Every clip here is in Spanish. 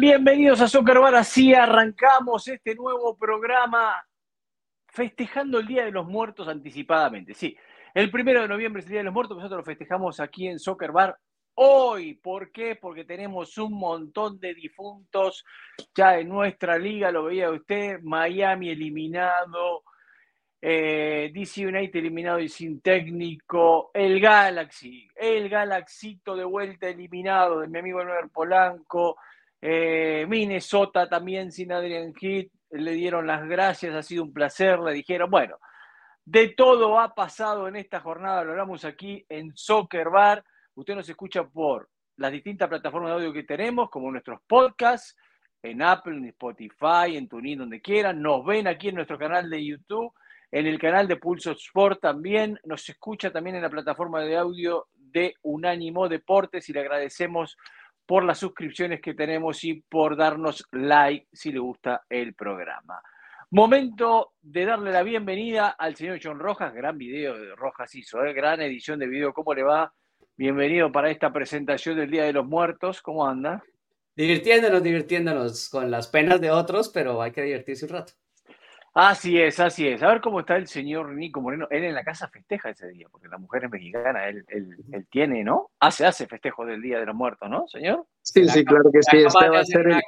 Bienvenidos a Soccer Bar. Así arrancamos este nuevo programa festejando el Día de los Muertos anticipadamente. Sí, el primero de noviembre es el Día de los Muertos, nosotros lo festejamos aquí en Soccer Bar hoy. ¿Por qué? Porque tenemos un montón de difuntos ya en nuestra liga, lo veía usted, Miami eliminado, eh, DC United eliminado y sin técnico, el Galaxy, el Galaxito de vuelta eliminado de mi amigo Noer Polanco, eh, Minnesota también sin Adrian Heath, le dieron las gracias, ha sido un placer, le dijeron, bueno, de todo ha pasado en esta jornada, lo hablamos aquí en Soccer Bar, usted nos escucha por las distintas plataformas de audio que tenemos, como nuestros podcasts, en Apple, en Spotify, en TuneIn, donde quieran, nos ven aquí en nuestro canal de YouTube, en el canal de Pulso Sport también, nos escucha también en la plataforma de audio de Unánimo Deportes y le agradecemos por las suscripciones que tenemos y por darnos like si le gusta el programa. Momento de darle la bienvenida al señor John Rojas, gran video de Rojas hizo, ¿eh? gran edición de video, ¿cómo le va? Bienvenido para esta presentación del Día de los Muertos, ¿cómo anda? Divirtiéndonos, divirtiéndonos con las penas de otros, pero hay que divertirse un rato. Así es, así es. A ver cómo está el señor Nico Moreno. Él en la casa festeja ese día, porque la mujer es mexicana, él, él, él tiene, ¿no? Hace, hace festejo del Día de los Muertos, ¿no, señor? Sí, sí, claro que sí. Este va, a ser el,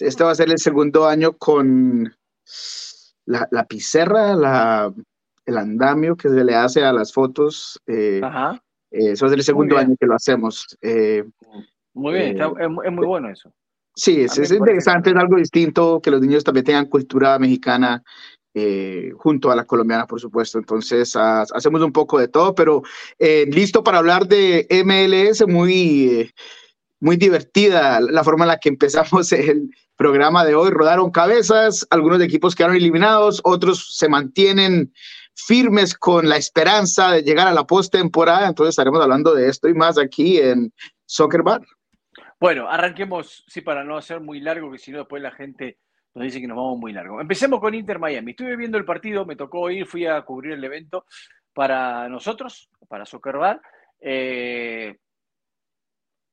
este va a ser el segundo año con la, la pizarra, la, el andamio que se le hace a las fotos. Eh, Ajá. Eh, eso es el segundo año que lo hacemos. Eh, muy bien, está, es, es muy bueno eso. Sí, es, es interesante, es algo distinto, que los niños también tengan cultura mexicana eh, junto a la colombiana, por supuesto. Entonces, ha, hacemos un poco de todo, pero eh, listo para hablar de MLS, muy, eh, muy divertida la forma en la que empezamos el programa de hoy. Rodaron cabezas, algunos equipos quedaron eliminados, otros se mantienen firmes con la esperanza de llegar a la postemporada. Entonces, estaremos hablando de esto y más aquí en Soccer Bar. Bueno, arranquemos, sí, para no hacer muy largo, que si no después la gente nos dice que nos vamos muy largo. Empecemos con Inter Miami. Estuve viendo el partido, me tocó ir, fui a cubrir el evento para nosotros, para Soccer. Eh,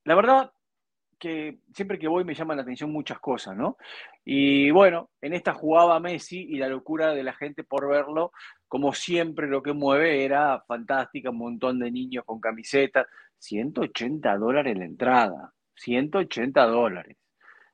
la verdad que siempre que voy me llaman la atención muchas cosas, ¿no? Y bueno, en esta jugaba Messi y la locura de la gente por verlo, como siempre lo que mueve era fantástica, un montón de niños con camisetas, 180 dólares la entrada. 180 dólares.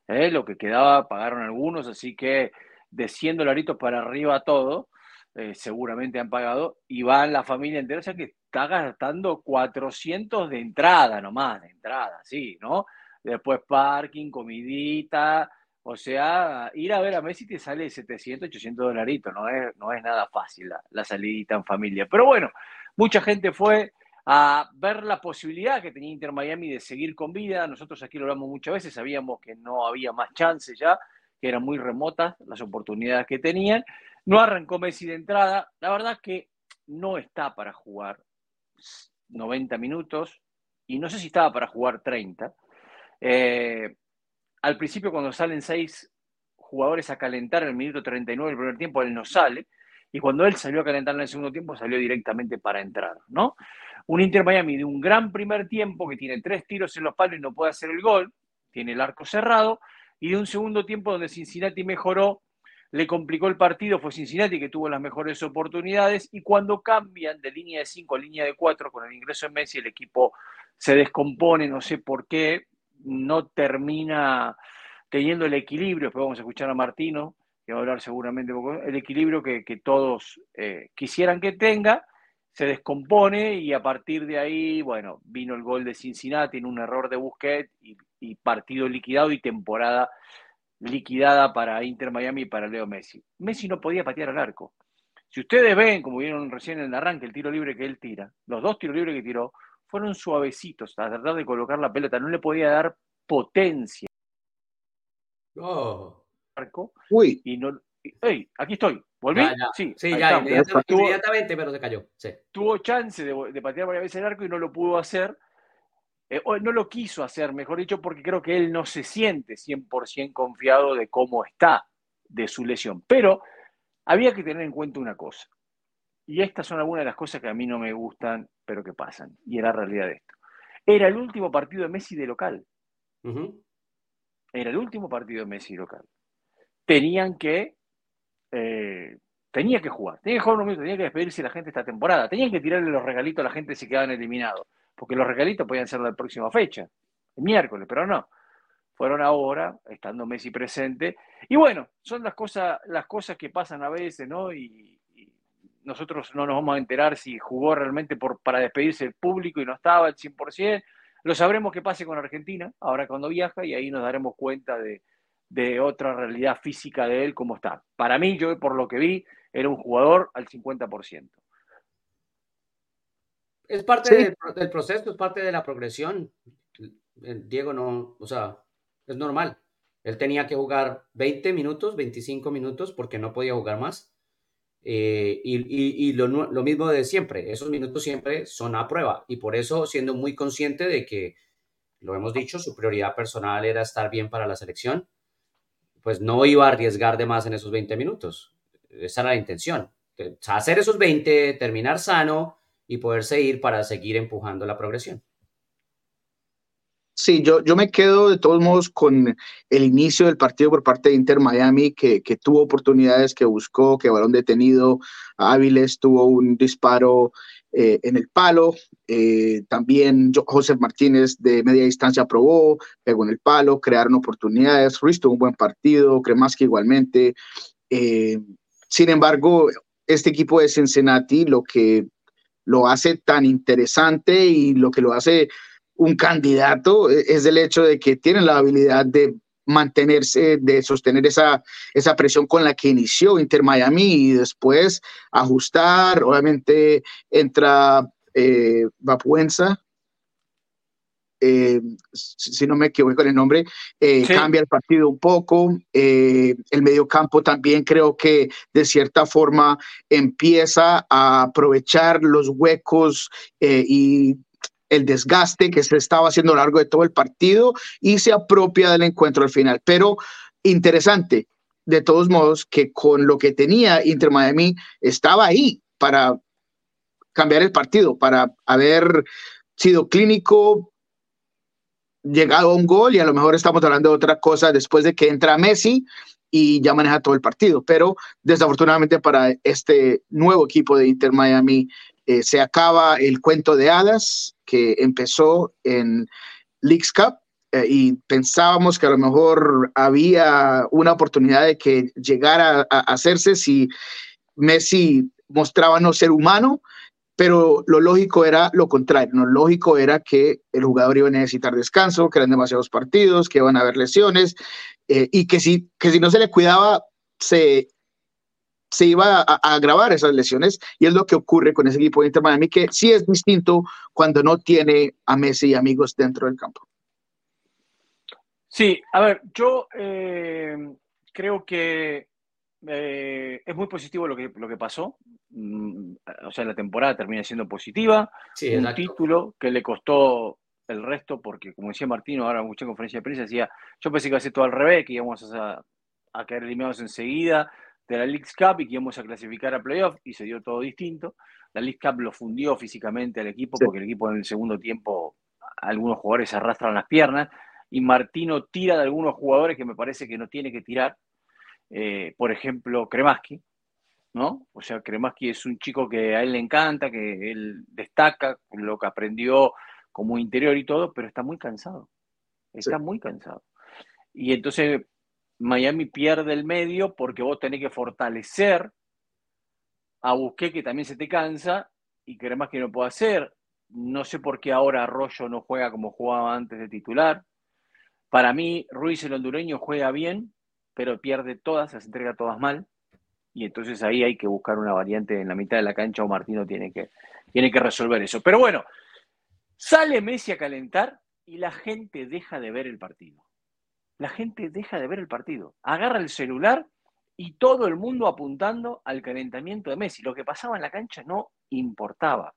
¿eh? Lo que quedaba pagaron algunos, así que de 100 dolaritos para arriba todo, eh, seguramente han pagado, y van la familia entera, o sea que está gastando 400 de entrada nomás, de entrada, sí, ¿no? Después parking, comidita, o sea, ir a ver a Messi te sale 700, 800 dolaritos, no es, no es nada fácil la, la salidita en familia. Pero bueno, mucha gente fue, a ver la posibilidad que tenía Inter Miami de seguir con vida. Nosotros aquí lo hablamos muchas veces, sabíamos que no había más chances ya, que eran muy remotas las oportunidades que tenían. No arrancó Messi de entrada. La verdad que no está para jugar 90 minutos y no sé si estaba para jugar 30. Eh, al principio cuando salen seis jugadores a calentar en el minuto 39 del primer tiempo, él no sale. Y cuando él salió a calentar en el segundo tiempo, salió directamente para entrar, ¿no? Un Inter Miami de un gran primer tiempo que tiene tres tiros en los palos y no puede hacer el gol, tiene el arco cerrado, y de un segundo tiempo donde Cincinnati mejoró, le complicó el partido, fue Cincinnati que tuvo las mejores oportunidades, y cuando cambian de línea de 5 a línea de 4 con el ingreso de Messi, el equipo se descompone, no sé por qué, no termina teniendo el equilibrio, después vamos a escuchar a Martino, que va a hablar seguramente, el equilibrio que, que todos eh, quisieran que tenga, se descompone y a partir de ahí, bueno, vino el gol de Cincinnati en un error de Busquets y, y, partido liquidado y temporada liquidada para Inter Miami y para Leo Messi. Messi no podía patear al arco. Si ustedes ven, como vieron recién en el arranque, el tiro libre que él tira, los dos tiros libres que tiró fueron suavecitos a tratar de colocar la pelota, no le podía dar potencia. Oh. Arco, Uy. Y no, ¡Ey! Aquí estoy. ¿Volví? Ya, ya. Sí, sí ya, inmediatamente, inmediatamente, pero se cayó. Sí. Tuvo chance de, de, patear varias veces el arco y no lo pudo hacer. Eh, o no lo quiso hacer, mejor dicho, porque creo que él no se siente 100% confiado de cómo está de su lesión. Pero había que tener en cuenta una cosa. Y estas son algunas de las cosas que a mí no me gustan, pero que pasan. Y era realidad de esto. Era el último partido de Messi de local. Era el último partido de Messi local. Tenían que. Eh, tenía que jugar. Tenía que jugar un tenía que despedirse la gente esta temporada. Tenían que tirarle los regalitos a la gente si quedaban eliminados. Porque los regalitos podían ser la próxima fecha, el miércoles, pero no. Fueron ahora, estando Messi presente. Y bueno, son las cosas, las cosas que pasan a veces, ¿no? Y, nosotros no nos vamos a enterar si jugó realmente para despedirse del público y no estaba al 100%. Lo sabremos que pase con Argentina, ahora cuando viaja, y ahí nos daremos cuenta de, otra realidad física de él, cómo está. Para mí, yo por lo que vi, era un jugador al 50%. Es parte del, proceso, es parte de la progresión. Diego no, o sea, es normal. Él tenía que jugar 20 minutos, 25 minutos, porque no podía jugar más. Eh, y, lo, mismo de siempre, esos minutos siempre son a prueba y por eso siendo muy consciente de que, lo hemos dicho, su prioridad personal era estar bien para la selección, pues no iba a arriesgar de más en esos 20 minutos. Esa era la intención, hacer esos 20, terminar sano y poder seguir para seguir empujando la progresión. Sí, yo, yo me quedo de todos modos con el inicio del partido por parte de Inter Miami, que, que tuvo oportunidades, que buscó, que balón detenido. Áviles tuvo un disparo eh, en el palo. Eh, también José Martínez de media distancia probó, pegó en el palo, crearon oportunidades. Ruiz tuvo un buen partido, Kremaski igualmente. Eh, sin embargo, este equipo de Cincinnati lo que lo hace tan interesante y lo que lo hace un candidato es el hecho de que tienen la habilidad de mantenerse, de sostener esa, esa presión con la que inició Inter Miami y después ajustar. Obviamente entra eh, Vapuenza, eh, si no me equivoco con el nombre, eh, cambia el partido un poco. Eh, el mediocampo también creo que de cierta forma empieza a aprovechar los huecos y el desgaste que se estaba haciendo a lo largo de todo el partido y se apropia del encuentro al final. Pero interesante, de todos modos, que con lo que tenía Inter Miami estaba ahí para cambiar el partido, para haber sido clínico, llegado a un gol y a lo mejor estamos hablando de otra cosa después de que entra Messi y ya maneja todo el partido. Pero desafortunadamente para este nuevo equipo de Inter Miami eh, se acaba el cuento de hadas que empezó en Leagues Cup eh, y pensábamos que a lo mejor había una oportunidad de que llegara a, hacerse si Messi mostraba no ser humano, pero lo lógico era lo contrario, lo lógico era que el jugador iba a necesitar descanso, que eran demasiados partidos, que iban a haber lesiones eh, y que si, que si no se le cuidaba se se iba a, agravar esas lesiones y es lo que ocurre con ese equipo de Inter Miami que sí es distinto cuando no tiene a Messi y amigos dentro del campo. Sí, a ver, yo eh, creo que eh, es muy positivo lo que, lo que pasó. Mm, o sea, la temporada termina siendo positiva. un título que le costó el resto, porque como decía Martino, ahora mucha conferencia de prensa, decía, yo pensé que iba a ser todo al revés, que íbamos a, a caer eliminados enseguida, de la League Cup y que íbamos a clasificar a playoff y se dio todo distinto. La League Cup lo fundió físicamente al equipo porque el equipo en el segundo tiempo, algunos jugadores arrastran las piernas y Martino tira de algunos jugadores que me parece que no tiene que tirar. Eh, por ejemplo, Kremaski, ¿no? O sea, Kremaski es un chico que a él le encanta, que él destaca lo que aprendió como interior y todo, pero está muy cansado. Está muy cansado. Y entonces Miami pierde el medio porque vos tenés que fortalecer a Busqué, que también se te cansa, y que más que no puede hacer. No sé por qué ahora Arroyo no juega como jugaba antes de titular. Para mí, Ruiz el hondureño juega bien, pero pierde todas, las entrega todas mal. Y entonces ahí hay que buscar una variante en la mitad de la cancha o Martino tiene que, tiene que resolver eso. Pero bueno, sale Messi a calentar y la gente deja de ver el partido la gente deja de ver el partido. Agarra el celular y todo el mundo apuntando al calentamiento de Messi. Lo que pasaba en la cancha no importaba.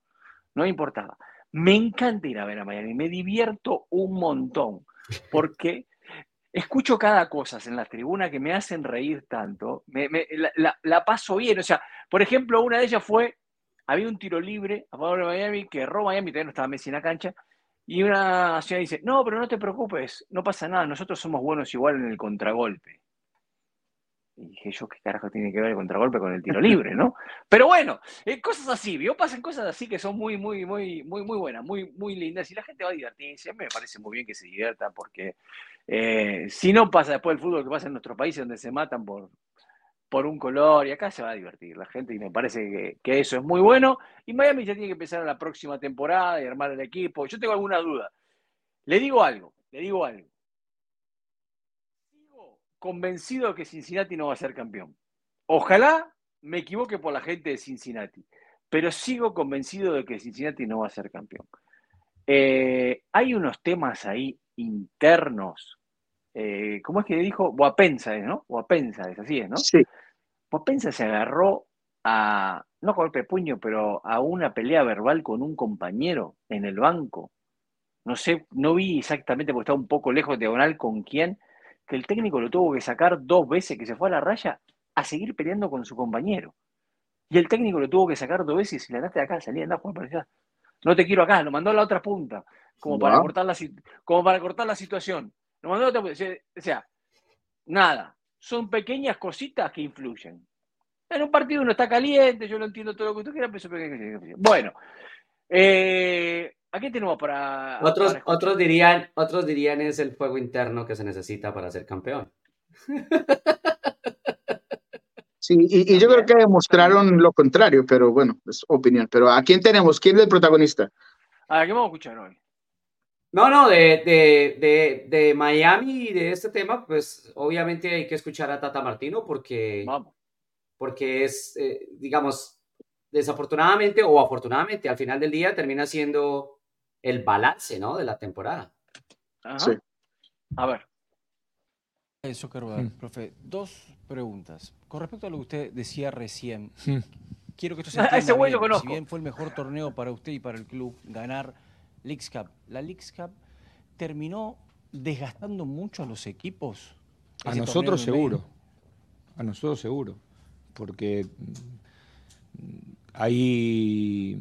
No importaba. Me encanta ir a ver a Miami. Me divierto un montón. Porque escucho cada cosa en la tribuna que me hacen reír tanto, la, paso bien. O sea, por ejemplo, una de ellas fue, había un tiro libre a favor de Miami que erró Miami, todavía no estaba Messi en la cancha, y una señora dice, no, pero no te preocupes, no pasa nada, nosotros somos buenos igual en el contragolpe. Y dije yo, ¿qué carajo tiene que ver el contragolpe con el tiro libre, no? Pero bueno, eh, cosas así, ¿vio? Pasan cosas así que son muy, muy, muy, muy, muy buenas, muy, muy lindas. Y la gente va a divertirse. A mí me parece muy bien que se divierta, porque eh, si no pasa después el fútbol que pasa en nuestro país, donde se matan por, por un color, y acá se va a divertir la gente, y me parece que, eso es muy bueno. Y Miami ya tiene que empezar a la próxima temporada y armar el equipo. Yo tengo alguna duda. Le digo algo, le digo algo convencido de que Cincinnati no va a ser campeón. Ojalá me equivoque por la gente de Cincinnati, pero sigo convencido de que Cincinnati no va a ser campeón. Eh, hay unos temas ahí internos. Eh, ¿Cómo es que dijo? Guapensa, ¿no? Guapensa, es así, ¿no? Sí. Guapensa se agarró a, no golpe de puño, pero a una pelea verbal con un compañero en el banco. No sé, no vi exactamente porque estaba un poco lejos de diagonal con quién, que el técnico lo tuvo que sacar dos veces, que se fue a la raya, a seguir peleando con su compañero. Y el técnico lo tuvo que sacar dos veces y si le andaste de acá, salía, andá, para allá. No te quiero acá, lo mandó a la otra punta, como, para, cortar la, como para cortar la situación. Lo mandó a la otra punta. O sea, nada. Son pequeñas cositas que influyen. En un partido uno está caliente, yo lo entiendo todo lo que tú quieras, pero son pequeñas Bueno, eh, ¿A tenemos para.? Otros, otros, dirían, otros dirían es el fuego interno que se necesita para ser campeón. Sí, y, yo creo que demostraron lo contrario, pero bueno, es opinión. Pero ¿a quién tenemos? ¿Quién es el protagonista? ¿A qué vamos a escuchar hoy? No, no, de, de, de, de, Miami y de este tema, pues obviamente hay que escuchar a Tata Martino porque, porque es, eh, digamos, desafortunadamente o afortunadamente, al final del día termina siendo el balance, ¿no? De la temporada. Sí. A ver. Eso, mm. profe, dos preguntas. Con respecto a lo que usted decía recién, mm. quiero que esto se entienda Ese güey lo conozco. Si bien fue el mejor torneo para usted y para el club ganar Leagues Cup, la Leagues Cup terminó desgastando mucho a los equipos. A nosotros seguro. A nosotros seguro. Porque hay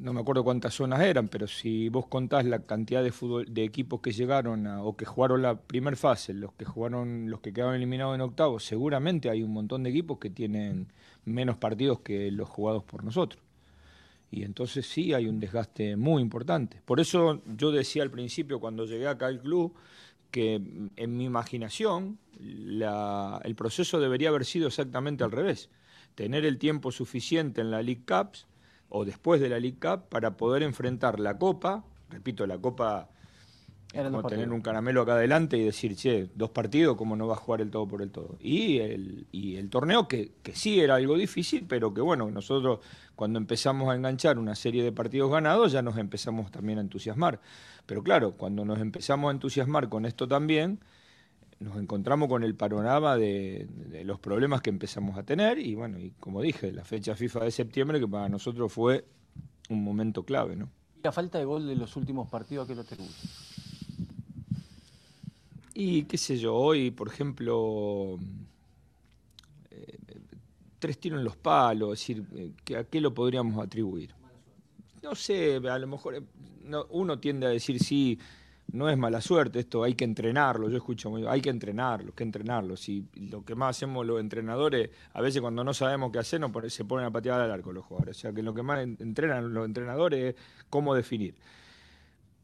no me acuerdo cuántas zonas eran, pero si vos contás la cantidad de fútbol, de equipos que llegaron o que jugaron la primera fase, los que jugaron, los que quedaron eliminados en octavos, seguramente hay un montón de equipos que tienen menos partidos que los jugados por nosotros. Y entonces sí hay un desgaste muy importante. Por eso yo decía al principio cuando llegué acá al club que en mi imaginación el proceso debería haber sido exactamente al revés. Tener el tiempo suficiente en la League Cups o después de la League Cup para poder enfrentar la Copa, repito, la Copa, como tener un caramelo acá adelante y decir, che, dos partidos, ¿cómo no va a jugar el todo por el todo? Y el, y el torneo, que, que sí era algo difícil, pero que bueno, nosotros cuando empezamos a enganchar una serie de partidos ganados ya nos empezamos también a entusiasmar. Pero claro, cuando nos empezamos a entusiasmar con esto también, nos encontramos con el panorama de, los problemas que empezamos a tener y bueno, y como dije, la fecha FIFA de septiembre que para nosotros fue un momento clave, ¿no? ¿Y la falta de gol de los últimos partidos a qué lo te gusta? Y qué sé yo, hoy, por ejemplo, eh, tres tiros en los palos, es decir, eh, ¿a qué lo podríamos atribuir? No sé, a lo mejor eh, uno tiende a decir sí no es mala suerte esto, hay que entrenarlo. Yo escucho muy, hay que entrenarlo, que entrenarlo. Si lo que más hacemos los entrenadores, a veces cuando no sabemos qué hacer, se ponen a patear al arco los jugadores. O sea que lo que más entrenan los entrenadores es cómo definir.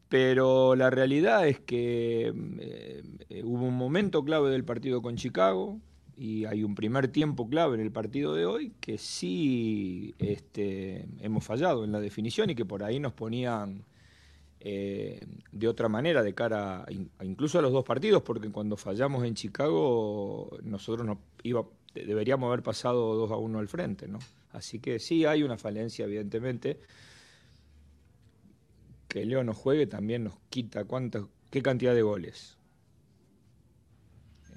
Pero la realidad es que eh, hubo un momento clave del partido con Chicago y hay un primer tiempo clave en el partido de hoy que sí este, hemos fallado en la definición y que por ahí nos ponían eh, de otra manera de cara incluso a los dos partidos, porque cuando fallamos en Chicago nosotros no iba, deberíamos haber pasado 2 a 1 al frente, ¿no? Así que sí hay una falencia, evidentemente. Que Leo no juegue también nos quita cuánta, qué cantidad de goles.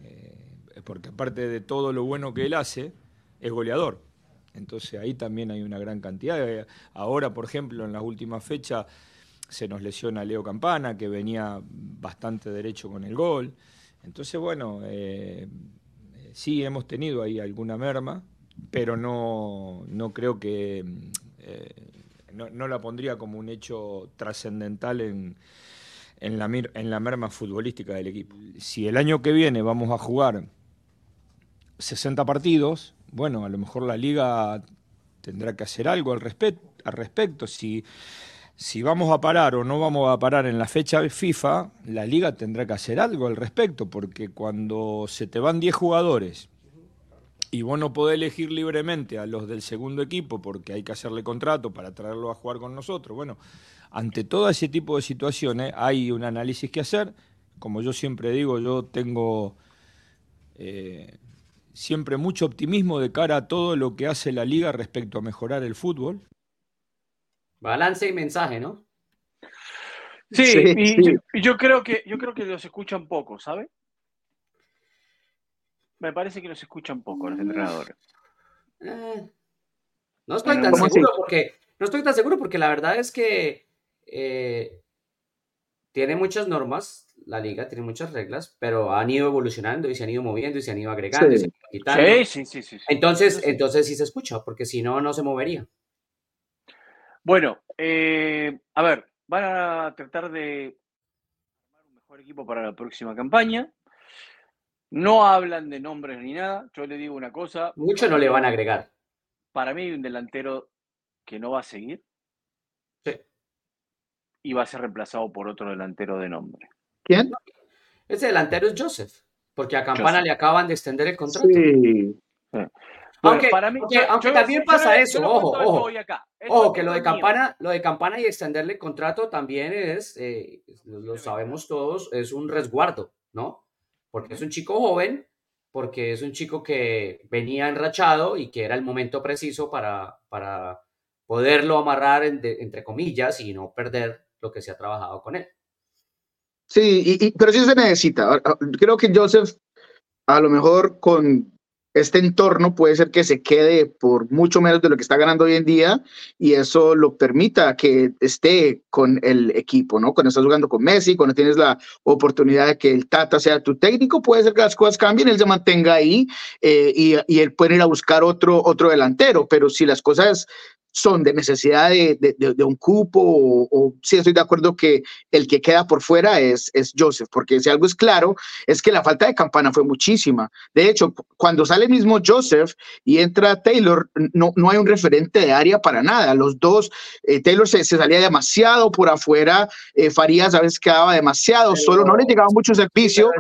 Eh, porque aparte de todo lo bueno que él hace, es goleador. Entonces ahí también hay una gran cantidad. Ahora, por ejemplo, en la última fecha se nos lesiona Leo Campana, que venía bastante derecho con el gol. Entonces, bueno, eh, sí hemos tenido ahí alguna merma, pero no, no creo que... Eh, no, la pondría como un hecho trascendental en, en, la, en la merma futbolística del equipo. Si el año que viene vamos a jugar 60 partidos, bueno, a lo mejor la liga tendrá que hacer algo al, al respecto. Si si vamos a parar o no vamos a parar en la fecha FIFA, la liga tendrá que hacer algo al respecto, porque cuando se te van 10 jugadores y vos no podés elegir libremente a los del segundo equipo porque hay que hacerle contrato para traerlo a jugar con nosotros, bueno, ante todo ese tipo de situaciones hay un análisis que hacer. Como yo siempre digo, yo tengo eh, siempre mucho optimismo de cara a todo lo que hace la liga respecto a mejorar el fútbol. Balance y mensaje, ¿no? Sí, y, Yo, creo que yo creo que los escuchan poco, ¿sabe? Me parece que los escuchan poco los entrenadores. Eh, no estoy tan seguro porque no estoy tan seguro porque la verdad es que eh, tiene muchas normas, la liga tiene muchas reglas, pero han ido evolucionando y se han ido moviendo y se han ido agregando sí. Sí, sí, sí, Entonces, entonces sí se escucha, porque si no, no se movería. Bueno, eh, a ver, van a tratar de armar un mejor equipo para la próxima campaña. No hablan de nombres ni nada. Yo le digo una cosa. Mucho no le van a agregar. Para mí hay un delantero que no va a seguir. Sí. Y va a ser reemplazado por otro delantero de nombre. ¿Quién? Ese delantero es Joseph. Porque a Campana le acaban de extender el contrato. Sí. aunque, para mí, aunque, también pasa eso, ojo, ojo. Ojo, que lo de campana, lo de campana y extenderle contrato también es, eh, lo sabemos todos, es un resguardo, ¿no? Porque es un chico joven, porque es un chico que venía enrachado y que era el momento preciso para, para poderlo amarrar entre comillas y no perder lo que se ha trabajado con él. Sí, pero sí se necesita. Creo que Joseph, a lo mejor con este entorno puede ser que se quede por mucho menos de lo que está ganando hoy en día y eso lo permita que esté con el equipo, ¿no? Cuando estás jugando con Messi, cuando tienes la oportunidad de que el Tata sea tu técnico, puede ser que las cosas cambien, él se mantenga ahí eh, y, y, él puede ir a buscar otro, otro delantero, pero si las cosas son de necesidad de, de, un cupo o, si estoy de acuerdo que el que queda por fuera es, es Joseph, porque si algo es claro, es que la falta de campana fue muchísima. De hecho, cuando sale mismo Joseph y entra Taylor, no, no hay un referente de área para nada. Los dos, eh, Taylor se, se, salía demasiado por afuera, eh, Farías a veces quedaba demasiado solo, no le llegaba mucho servicio.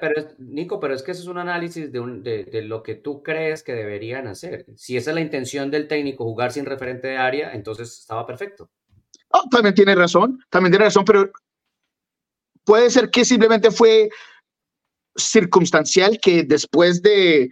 Pero Nico, pero es que eso es un análisis de, de lo que tú crees que deberían hacer. Si esa es la intención del técnico, jugar sin referente de área, entonces estaba perfecto. Oh, también tiene razón, también tiene razón, pero puede ser que simplemente fue circunstancial que después de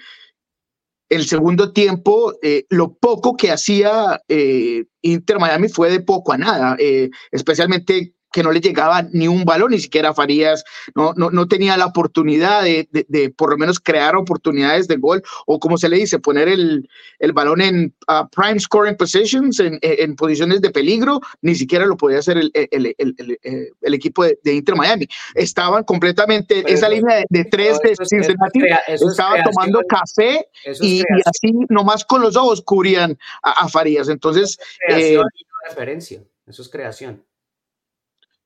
el segundo tiempo, eh, lo poco que hacía eh, Inter Miami fue de poco a nada, eh, especialmente que no le llegaba ni un balón, ni siquiera Farías, no, no, no tenía la oportunidad de, de, por lo menos crear oportunidades de gol, o como se le dice, poner el, el balón en uh, prime scoring positions, en, en, posiciones de peligro, ni siquiera lo podía hacer el, el, el eh, equipo de, Inter Miami. Estaban completamente, esa línea de, tres de Cincinnati, estaba tomando café y, así nomás con los ojos cubrían a, Farías. Entonces, eh, referencia, eso es creación.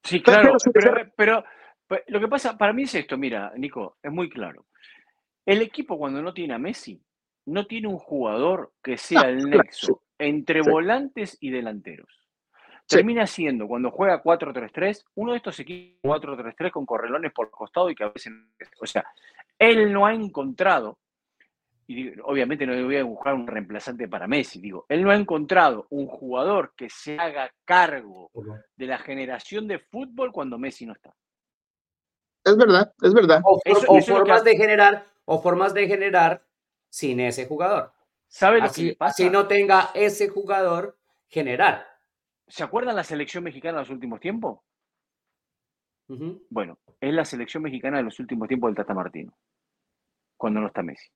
Sí, claro, pero, lo que pasa para mí es esto, mira, Nico, es muy claro. El equipo cuando no tiene a Messi, no tiene un jugador que sea el nexo entre volantes y delanteros. Termina siendo, cuando juega 4-3-3, uno de estos equipos 4-3-3 con correlones por costado y que a veces, o sea, él no ha encontrado y obviamente no voy a buscar un reemplazante para Messi, digo, él no ha encontrado un jugador que se haga cargo de la generación de fútbol cuando Messi no está. Es verdad, es verdad. O, formas de generar, o formas de generar sin ese jugador. ¿Sabe lo así, que pasa? Así no tenga ese jugador generar. ¿Se acuerdan la selección mexicana de los últimos tiempos? Bueno, es la selección mexicana de los últimos tiempos del Tata Martino, cuando no está Messi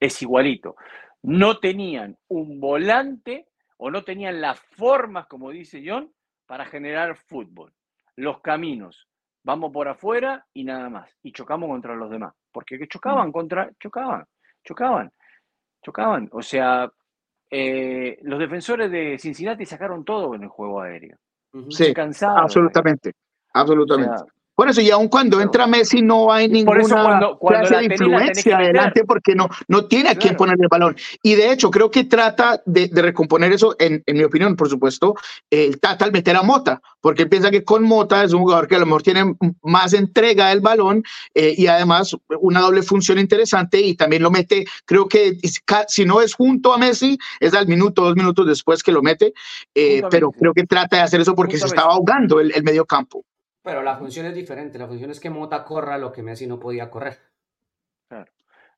es igualito. No tenían un volante o no tenían las formas, como dice John, para generar fútbol. los caminos. Vamos por afuera y nada más. Y chocamos contra los demás. Porque que chocaban contra, chocaban, chocaban, chocaban. O sea, eh, los defensores de Cincinnati sacaron todo en el juego aéreo. Sí, absolutamente, absolutamente. Por eso, y aun cuando entra Messi, no hay ninguna clase de influencia adelante porque no, no tiene a quién ponerle el balón. Y de hecho, creo que trata de, recomponer eso, en, mi opinión, por supuesto, el Tata al meter a Mota, porque él piensa que con Mota es un jugador que a lo mejor tiene más entrega del balón eh, y además una doble función interesante y también lo mete, creo que si no es junto a Messi, es al minuto, dos minutos después que lo mete, eh, pero creo que trata de hacer eso porque se estaba ahogando el, el medio campo. Pero la función es diferente. La función es que Mota corra lo que Messi no podía correr.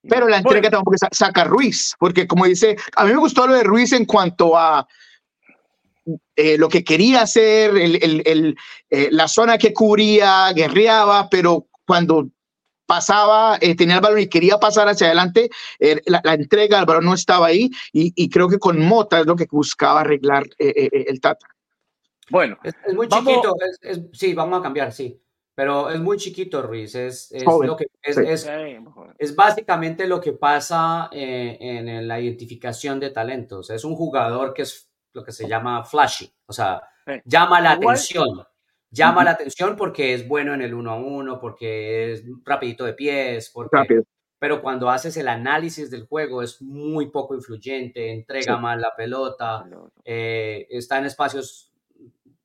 Pero la entrega tampoco saca Ruiz, porque como dice, a mí me gustó lo de Ruiz en cuanto a eh, lo que quería hacer, el, eh, la zona que cubría, guerreaba, pero cuando pasaba, eh, tenía el balón y quería pasar hacia adelante, la, entrega del balón no estaba ahí y, y, creo que con Mota es lo que buscaba arreglar el Tata. Bueno, es, muy chiquito, sí, vamos a cambiar, sí, pero es muy chiquito Ruiz, es, lo que, es, básicamente lo que pasa eh, en la identificación de talentos, es un jugador que es lo que se llama flashy, o sea, llama la atención, llama la atención porque es bueno en el uno a uno, porque es rapidito de pies, porque... Pero cuando haces el análisis del juego es muy poco influyente, entrega mal la pelota, eh, está en espacios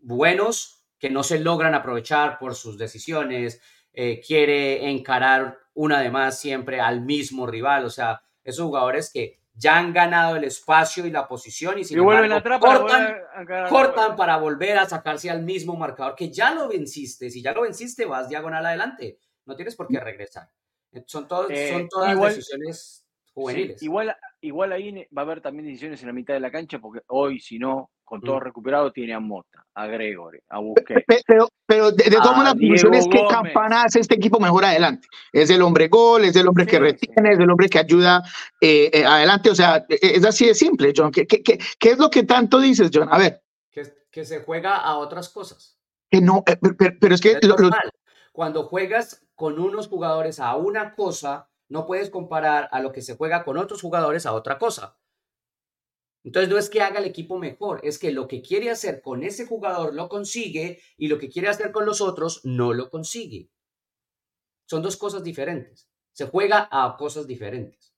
buenos que no se logran aprovechar por sus decisiones, eh, quiere encarar una de más siempre al mismo rival, o sea, esos jugadores que ya han ganado el espacio y la posición y, si vuelven atrás cortan, cortan para volver a sacarse al mismo marcador que ya lo venciste, si ya lo venciste vas diagonal adelante, no tienes por qué regresar. Son, todos, son eh, todas decisiones juveniles. igual, igual ahí va a haber también decisiones en la mitad de la cancha porque hoy si no con todo mm. recuperado, tiene a Mota, a Gregory, a Busquets. Pero, pero de, todas las funciones que Campana hace este equipo mejor adelante. Es el hombre gol, es el hombre que retiene, es el hombre que ayuda eh, eh, adelante. O sea, e, es así de simple, John. ¿Qué, qué, qué, qué es lo que tanto dices, John? A ver. Que, que se juega a otras cosas. Que no, eh, pero, es que... Cuando juegas con unos jugadores a una cosa, no puedes comparar a lo que se juega con otros jugadores a otra cosa. Entonces no es que haga el equipo mejor, es que lo que quiere hacer con ese jugador lo consigue y lo que quiere hacer con los otros no lo consigue. Son dos cosas diferentes. Se juega a cosas diferentes.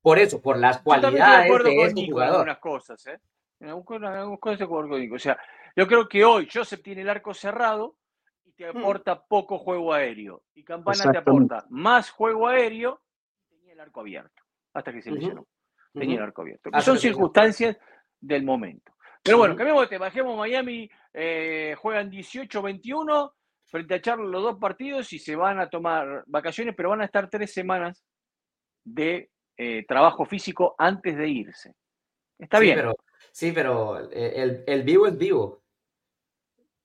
Por eso, por las cualidades de, ese jugador. En algunas cosas, ¿eh? En algunas cosas O sea, yo creo que hoy Joseph tiene el arco cerrado te hmm. aporta poco juego aéreo. Y Campana te aporta más juego aéreo y tenía el arco abierto hasta que se lesionó tenía el arco abierto. son circunstancias del momento. Pero bueno, cambiamos de tema. Bajemos Miami, eh, juegan 18-21 frente a Charlotte los dos partidos y se van a tomar vacaciones, pero van a estar tres semanas de eh, trabajo físico antes de irse. Está bien. Pero, sí, pero el, el vivo es vivo.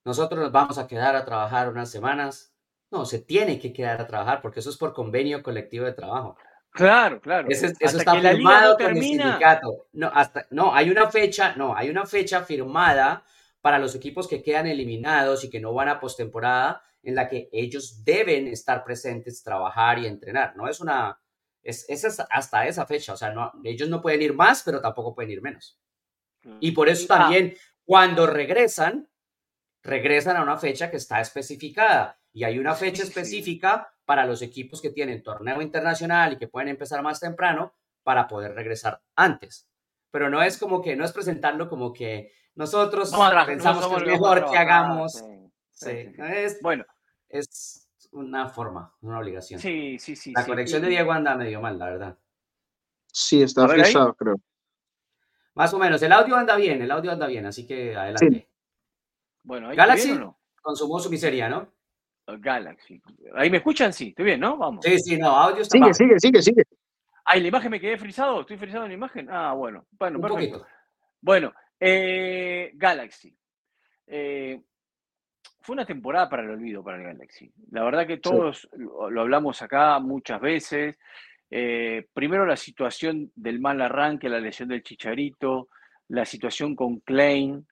Nosotros nos vamos a quedar a trabajar unas semanas. No, se tiene que quedar a trabajar porque eso es por convenio colectivo de trabajo. Claro, claro. Eso, está firmado con el sindicato. No, hasta, no, hay una fecha, no, hay una fecha firmada para los equipos que quedan eliminados y que no van a postemporada, en la que ellos deben estar presentes, trabajar y entrenar. No es una, es, es hasta esa fecha. O sea, no, ellos no pueden ir más, pero tampoco pueden ir menos. Y por eso ah. también, cuando regresan, regresan a una fecha que está especificada. Y hay una fecha específica para los equipos que tienen torneo internacional y que pueden empezar más temprano para poder regresar antes. Pero no es como que, no es presentarlo como que nosotros pensamos que es mejor que hagamos. Sí, Es, bueno, es una forma, una obligación. Sí, sí, sí. La conexión de Diego anda medio mal, la verdad. Sí, está frisado, creo. Más o menos. El audio anda bien, el audio anda bien, así que adelante. Bueno, Galaxy consumó su miseria, ¿no? Galaxy. Ahí me escuchan, sí, estoy bien, ¿no? Vamos. Sí, sí, no, audio está Sigue, sigue, sigue, sigue. Ay, la imagen me quedé frisado, estoy frisado en la imagen. Ah, bueno, bueno, perfecto. Bueno, eh, Galaxy. Eh, fue una temporada para el olvido para el Galaxy. La verdad que todos lo, hablamos acá muchas veces. Eh, primero la situación del mal arranque, la lesión del Chicharito, la situación con Klein,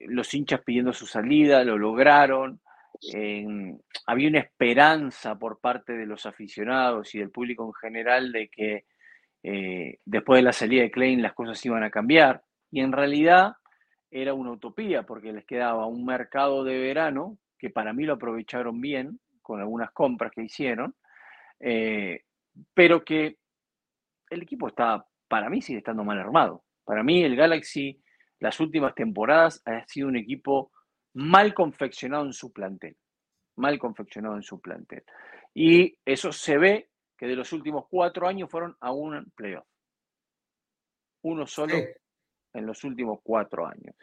los hinchas pidiendo su salida, lo lograron. había una esperanza por parte de los aficionados y del público en general de que eh, después de la salida de Klein las cosas iban a cambiar. Y en realidad era una utopía porque les quedaba un mercado de verano que para mí lo aprovecharon bien con algunas compras que hicieron, eh, pero que el equipo está, para mí sigue estando mal armado. Para mí el Galaxy las últimas temporadas ha sido un equipo mal confeccionado en su plantel, mal confeccionado en su plantel. Y eso se ve que de los últimos cuatro años fueron a un playoff. Uno solo en los últimos cuatro años.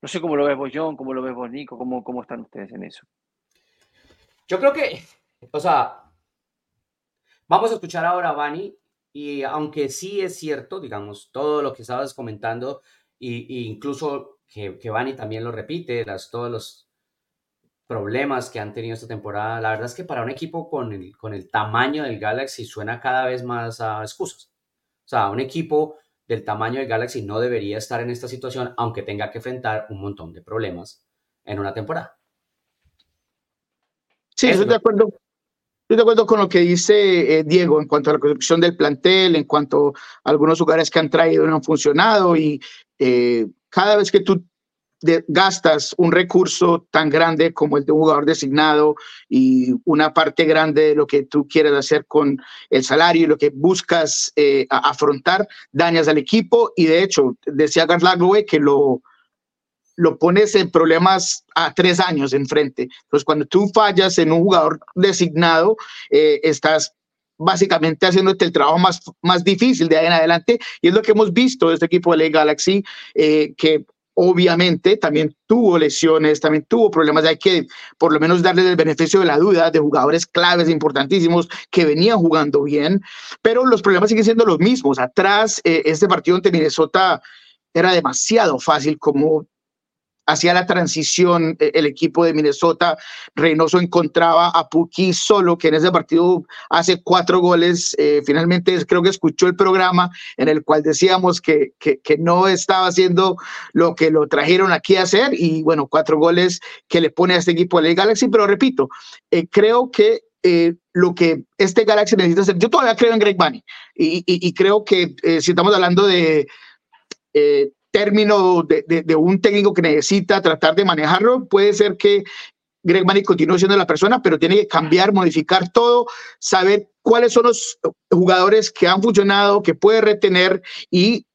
No sé cómo lo ves vos, John, cómo lo ves vos, Nico, cómo, cómo están ustedes en eso. Yo creo que, o sea, vamos a escuchar ahora a Vani y aunque sí es cierto, digamos, todo lo que estabas comentando, y, incluso que, que Vani también lo repite, las, todos los problemas que han tenido esta temporada, la verdad es que para un equipo con el, con el tamaño del Galaxy suena cada vez más a excusas. O sea, un equipo del tamaño del Galaxy no debería estar en esta situación, aunque tenga que enfrentar un montón de problemas en una temporada. Sí, estoy de acuerdo. Estoy de acuerdo con lo que dice eh, Diego en cuanto a la construcción del plantel, en cuanto a algunos lugares que han traído y no han funcionado. Y eh, cada vez que tú gastas un recurso tan grande como el de un jugador designado y una parte grande de lo que tú quieres hacer con el salario y lo que buscas eh, afrontar, dañas al equipo y de hecho, decía Garlaglowe que lo, lo pones en problemas a tres años enfrente. Entonces, cuando tú fallas en un jugador designado, eh, estás básicamente haciéndote el trabajo más, más difícil de ahí en adelante. Y es lo que hemos visto de este equipo de la Galaxy, eh, que obviamente también tuvo lesiones, también tuvo problemas. Hay que por lo menos darle el beneficio de la duda de jugadores claves importantísimos que venían jugando bien, pero los problemas siguen siendo los mismos. Atrás, eh, este partido ante Minnesota era demasiado fácil como hacía la transición eh, el equipo de Minnesota. Reynoso encontraba a Puki solo, que en ese partido hace cuatro goles. Eh, finalmente creo que escuchó el programa en el cual decíamos que, que, no estaba haciendo lo que lo trajeron aquí a hacer y bueno, cuatro goles que le pone a este equipo de la Galaxy. Pero repito, eh, creo que lo que este Galaxy necesita hacer. Yo todavía creo en Greg Bunny y, creo que si estamos hablando de término de, un técnico que necesita tratar de manejarlo, puede ser que Greg Manny continúe siendo la persona, pero tiene que cambiar, modificar todo, saber cuáles son los jugadores que han funcionado, que puede retener y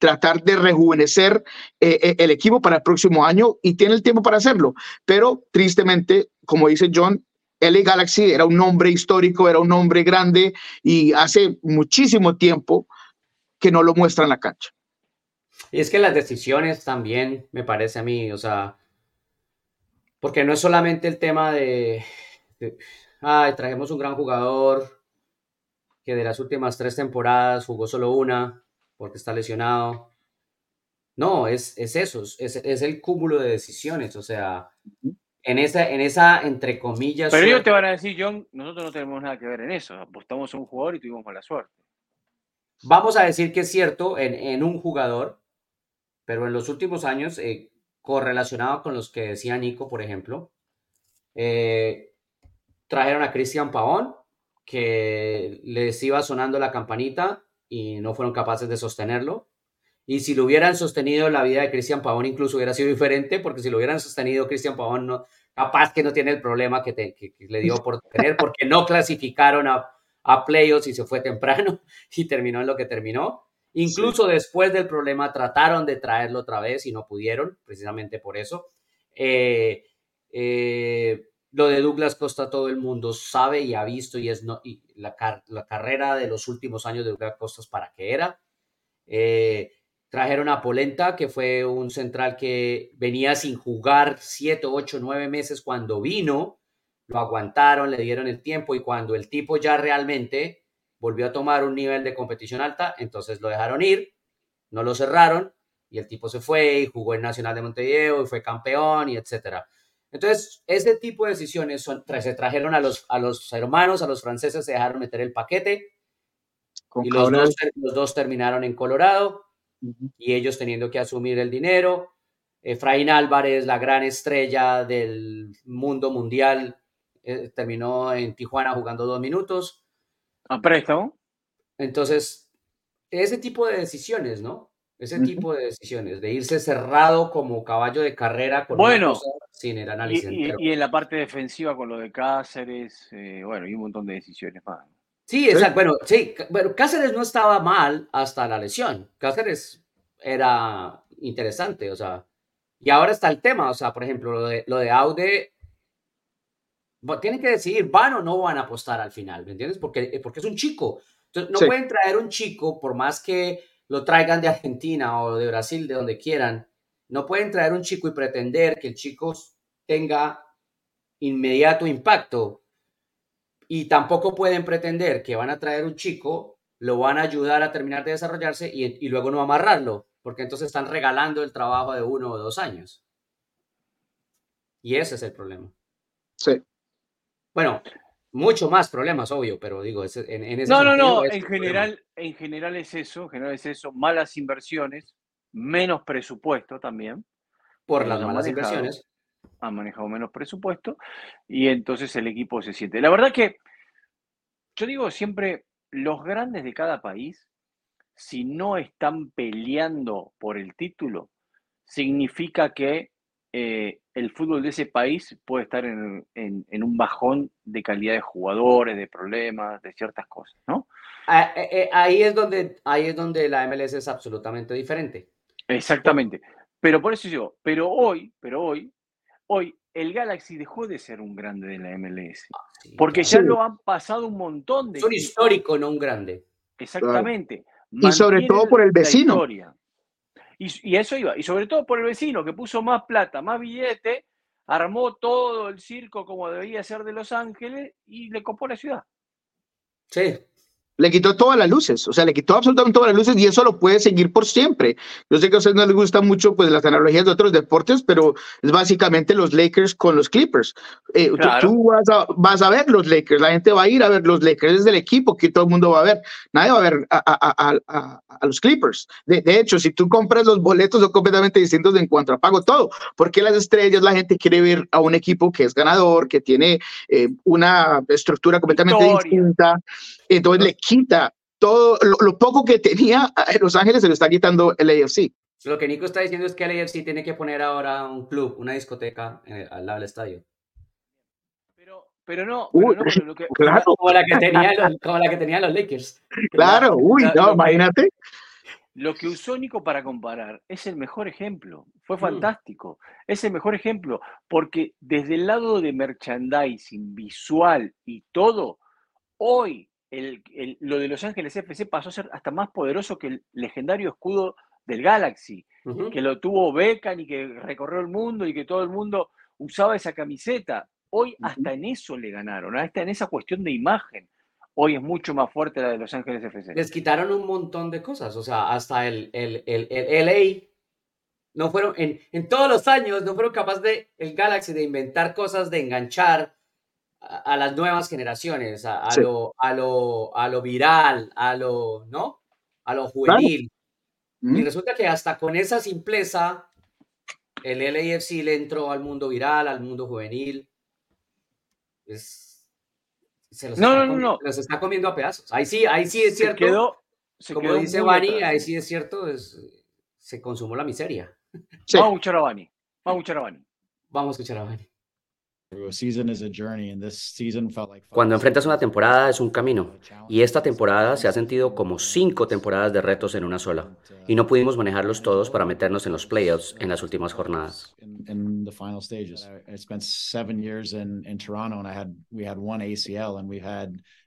tratar de rejuvenecer eh, eh, el equipo para el próximo año y tiene el tiempo para hacerlo. Pero tristemente, como dice John, LA Galaxy era un nombre histórico, era un nombre grande y hace muchísimo tiempo que no lo muestra en la cancha. Y es que las decisiones también, me parece a mí, o sea, porque no es solamente el tema de, ay, trajimos un gran jugador que de las últimas tres temporadas jugó solo una porque está lesionado. No, es, es eso, es, es el cúmulo de decisiones, o sea, en esa, en esa entre comillas. Pero ellos te van a decir, John, nosotros no tenemos nada que ver en eso, apostamos a un jugador y tuvimos mala suerte. Vamos a decir que es cierto en, en un jugador, pero en los últimos años, eh, correlacionado con los que decía Nico, por ejemplo, eh, trajeron a Cristian Pavón, que les iba sonando la campanita y no fueron capaces de sostenerlo. Y si lo hubieran sostenido, la vida de Cristian Pavón incluso hubiera sido diferente, porque si lo hubieran sostenido, Cristian Pavón no, capaz que no tiene el problema que, le dio por tener, porque no clasificaron a, a playoffs y se fue temprano y terminó en lo que terminó. Incluso después del problema trataron de traerlo otra vez y no pudieron, precisamente por eso. Eh, eh, lo de Douglas Costa todo el mundo sabe y ha visto y es no, y la, carrera de los últimos años de Douglas Costa para qué era. Eh, trajeron a Polenta, que fue un central que venía sin jugar siete, ocho, nueve meses cuando vino, lo aguantaron, le dieron el tiempo y cuando el tipo ya realmente volvió a tomar un nivel de competición alta, entonces lo dejaron ir, no lo cerraron y el tipo se fue y jugó en Nacional de Montevideo y fue campeón y etcétera. Entonces, ese tipo de decisiones son, se trajeron a los, a los hermanos, a los franceses, se dejaron meter el paquete y los dos, los dos, terminaron en Colorado y ellos teniendo que asumir el dinero. Efraín Álvarez, la gran estrella del mundo mundial, eh, terminó en Tijuana jugando dos minutos. A préstamo. Entonces, ese tipo de decisiones, ¿no? Ese tipo de decisiones, de irse cerrado como caballo de carrera con bueno, sin el análisis. Y, y, en la parte defensiva con lo de Cáceres, eh, bueno, y un montón de decisiones más. Sí, exacto. Bueno, sí, pero Cáceres no estaba mal hasta la lesión. Cáceres era interesante, o sea, y ahora está el tema, o sea, por ejemplo, lo de, lo de Aude, tienen que decidir, van o no van a apostar al final, ¿me entiendes? Porque, porque es un chico. Entonces, no pueden traer un chico, por más que lo traigan de Argentina o de Brasil, de donde quieran, no pueden traer un chico y pretender que el chico tenga inmediato impacto. Y tampoco pueden pretender que van a traer un chico, lo van a ayudar a terminar de desarrollarse y, y luego no amarrarlo, porque entonces están regalando el trabajo de uno o dos años. Y ese es el problema. Sí. Bueno, mucho más problemas, obvio, pero digo, en, en ese No, no, no, en general, en general es eso, en general es eso, malas inversiones, menos presupuesto también. Por las malas inversiones. Han manejado menos presupuesto y entonces el equipo se siente. La verdad que yo digo siempre, los grandes de cada país, si no están peleando por el título, significa que eh, el fútbol de ese país puede estar en, un bajón de calidad de jugadores, de problemas, de ciertas cosas, ¿no? Ah, eh, eh, ahí es donde, ahí es donde la MLS es absolutamente diferente. Exactamente. Pero por eso digo, pero hoy, pero hoy, hoy el Galaxy dejó de ser un grande de la MLS. Ah, porque ya lo han pasado un montón de. Es un histórico, no un grande. Exactamente. Y sobre todo por el vecino. Y, eso iba. Y sobre todo por el vecino que puso más plata, más billete, armó todo el circo como debía ser de Los Ángeles y le copó la ciudad. Sí, le quitó todas las luces, o sea, le quitó absolutamente todas las luces y eso lo puede seguir por siempre. Yo sé que a ustedes no les gustan mucho pues las analogías de otros deportes, pero es básicamente los Lakers con los Clippers. Eh, tú, vas, a, vas, a, ver los Lakers, la gente va a ir a ver los Lakers, es del equipo que todo el mundo va a ver. Nadie va a ver a, a, a los Clippers. De, de, hecho, si tú compras los boletos son completamente distintos en cuanto a pago todo, porque las estrellas, la gente quiere ver a un equipo que es ganador, que tiene eh, una estructura completamente distinta. Entonces le quita todo lo, poco que tenía en Los Ángeles, se lo está quitando el AFC. Lo que Nico está diciendo es que el AFC tiene que poner ahora un club, una discoteca al lado del estadio. Pero, pero no, pero no lo que, claro. como, la que tenía los, como la que tenían los Lakers. Claro, uy, no, imagínate. Lo que usó Nico para comparar es el mejor ejemplo. Fue mm. fantástico. Es el mejor ejemplo porque desde el lado de merchandising visual y todo, hoy lo de Los Ángeles FC pasó a ser hasta más poderoso que el legendario escudo del Galaxy, que lo tuvo Beckham y que recorrió el mundo y que todo el mundo usaba esa camiseta. Hoy hasta en eso le ganaron, hasta en esa cuestión de imagen. Hoy es mucho más fuerte la de Los Ángeles FC. Les quitaron un montón de cosas, o sea, hasta el, el, el, el LA no fueron, en, en, todos los años, no fueron capaces de, el Galaxy, de inventar cosas, de enganchar, a, las nuevas generaciones, a, lo, a, lo, a lo viral, a lo, ¿no? A lo juvenil. Y resulta que hasta con esa simpleza, el LAFC le entró al mundo viral, al mundo juvenil. Es, se los, no, está, no, no, los está comiendo a pedazos. Ahí sí, ahí sí es cierto. quedó, como dice Bani, ahí sí es cierto, se consumó la miseria. Vamos a escuchar a Bani. Vamos a escuchar a Bani. Vamos a escuchar a Bani. Cuando enfrentas una temporada es un camino. Y esta temporada se ha sentido como cinco temporadas de retos en una sola. Y no pudimos manejarlos todos para meternos en los playoffs en las últimas jornadas.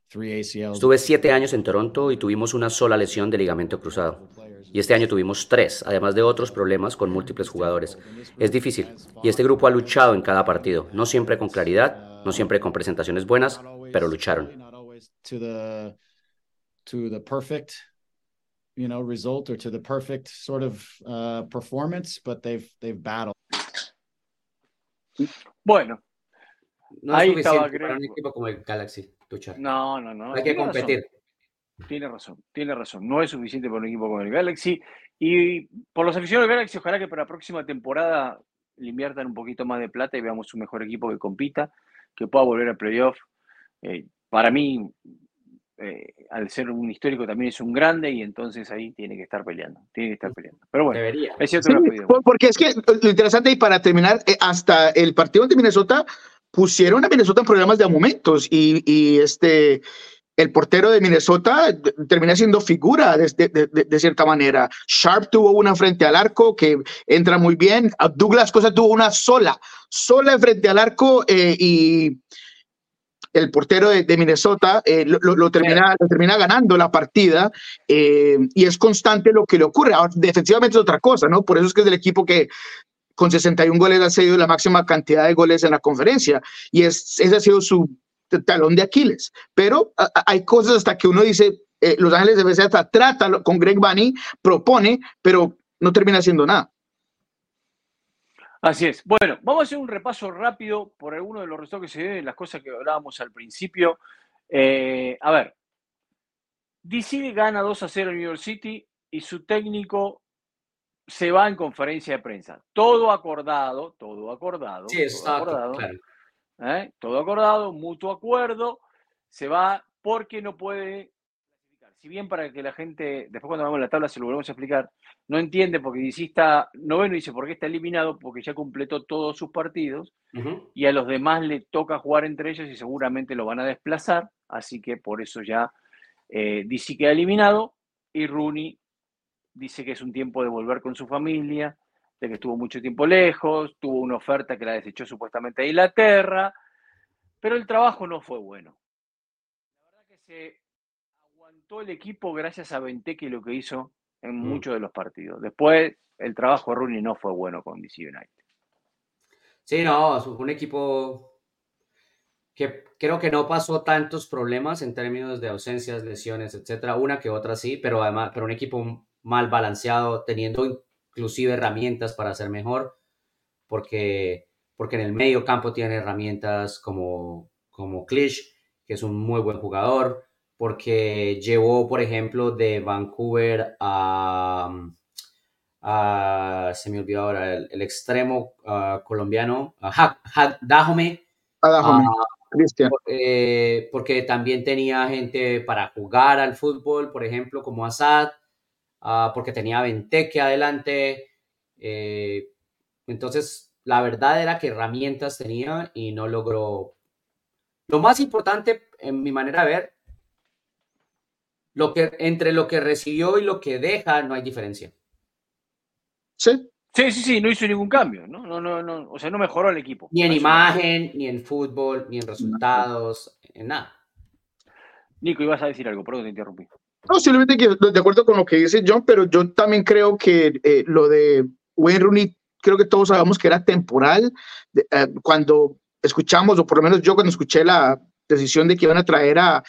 Estuve siete años en Toronto y tuvimos una sola lesión de ligamento cruzado. Y este año tuvimos tres, además de otros problemas con múltiples jugadores. Es difícil, y este grupo ha luchado en cada partido, no siempre con claridad, no siempre con presentaciones buenas, pero lucharon. Bueno, no Ahí estaba, para un equipo como el Galaxy No, no, no. Hay que competir. tiene razón, tiene razón. No es suficiente para un equipo como el Galaxy. Y por los aficionados del Galaxy, ojalá que para la próxima temporada le inviertan un poquito más de plata y veamos un mejor equipo que compita, que pueda volver al playoff. Eh, para mí, eh, al ser un histórico también es un grande y entonces ahí tiene que estar peleando, tiene que estar peleando. Pero bueno, Debería. es cierto Sí, que lo porque es que lo interesante y para terminar, eh, hasta el partido de Minnesota pusieron a Minnesota en problemas de momentos y, y este el portero de Minnesota termina siendo figura de, de- cierta manera. Sharp tuvo una frente al arco que entra muy bien. Douglas Cosa tuvo una sola, sola frente al arco eh, y el portero de, Minnesota eh, lo, termina, termina ganando la partida eh, y es constante lo que le ocurre. Ahora, defensivamente es otra cosa, ¿no? Por eso es que es el equipo que con 61 goles ha sido la máxima cantidad de goles en la conferencia y es, ese ha sido su talón de Aquiles. Pero hay cosas hasta que uno dice, eh, Los Ángeles FC hasta trata con Greg Bunny, propone, pero no termina haciendo nada. Así es. Bueno, vamos a hacer un repaso rápido por algunos de los resultados que se dieron, las cosas que hablábamos al principio. Eh, a ver, DC gana 2 a 0 en New York City y su técnico se va en conferencia de prensa. Todo acordado, todo acordado. Sí, todo acordado. claro. ¿eh? Todo acordado, mutuo acuerdo, se va porque no puede clasificar. Si bien para que la gente, después cuando vamos a la tabla se lo volvemos a explicar, no entiende porque está noveno dice por qué está eliminado, porque ya completó todos sus partidos y a los demás le toca jugar entre ellos y seguramente lo van a desplazar, así que por eso ya eh, DC queda eliminado y Rooney dice que es un tiempo de volver con su familia, de que estuvo mucho tiempo lejos, tuvo una oferta que la desechó supuestamente a Inglaterra, pero el trabajo no fue bueno. La verdad que se aguantó el equipo gracias a Benteke y lo que hizo en Mm. muchos de los partidos. Después, el trabajo de Rooney no fue bueno con DC United. Sí, no, es un equipo que creo que no pasó tantos problemas en términos de ausencias, lesiones, etcétera. Una que otra sí, pero además, pero un equipo mal balanceado, teniendo inclusive herramientas para ser mejor, porque, porque en el medio campo tiene herramientas como, como Clich, que es un muy buen jugador, porque llevó, por ejemplo, de Vancouver a, a- se me olvidó ahora, el, el extremo ah, colombiano, a Ha- Ha- Dajome, Adájame, ah, Cristian. eh, porque también tenía gente para jugar al fútbol, por ejemplo, como Assad, ah, porque tenía Venteque adelante. eh, entonces, la verdad era que herramientas tenía y no logró. Lo más importante, en mi manera de ver, lo que, entre lo que recibió y lo que deja, no hay diferencia. Sí, Sí, sí, sí, no hizo ningún cambio, ¿no? No, no, no, o sea, no mejoró el equipo. Ni en Eso no. imagen, ni en fútbol, ni en resultados, en nada. Nico, ibas a decir algo, perdón, te interrumpí. No, simplemente que de acuerdo con lo que dice John, pero yo también creo que eh, lo de Wayne Rooney, creo que todos sabemos que era temporal. Eh, cuando escuchamos, o por lo menos yo cuando escuché la decisión de que iban a traer a